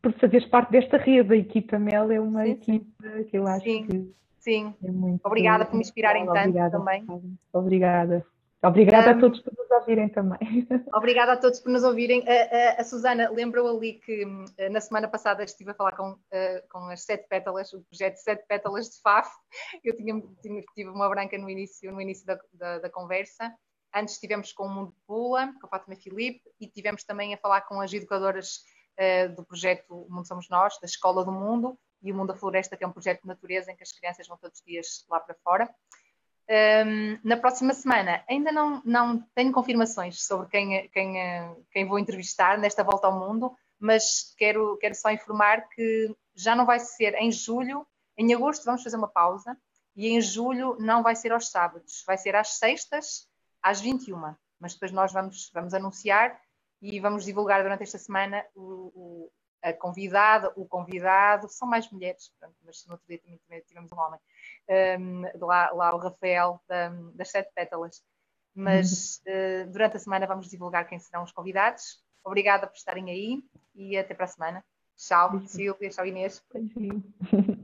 por fazeres parte desta rede. A equipa Mel é uma sim, equipa que eu acho sim, que sim. é muito. Obrigada por me inspirarem tanto obrigada, também. Obrigada. Obrigada um, a todos por nos ouvirem também. <laughs> Obrigada a todos por nos ouvirem. A, a, a Susana lembrou ali que eh, na semana passada estive a falar com, uh, com as Sete Pétalas, o projeto Sete Pétalas de FAF. Eu tinha, tinha, tive uma branca no início, no início da, da, da conversa. Antes estivemos com o Mundo Pula, com a Fátima Filipe, e tivemos também a falar com as educadoras uh, do projeto O Mundo Somos Nós, da Escola do Mundo, e o Mundo da Floresta, que é um projeto de natureza em que as crianças vão todos os dias lá para fora. Um, na próxima semana ainda não, não tenho confirmações sobre quem, quem, quem vou entrevistar nesta volta ao mundo, mas quero, quero só informar que já não vai ser em julho, em agosto vamos fazer uma pausa e em julho não vai ser aos sábados, vai ser às sextas, às 21. Mas depois nós vamos, vamos anunciar e vamos divulgar durante esta semana o, o a convidada, o convidado, são mais mulheres, pronto, mas no outro dia também tivemos um homem, um, lá, lá o Rafael da, das Sete Pétalas. Mas uh, durante a semana vamos divulgar quem serão os convidados. Obrigada por estarem aí e até para a semana. Tchau, Silvia, tchau, Inês.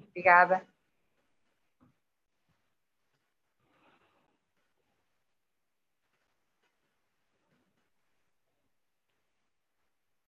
Obrigada.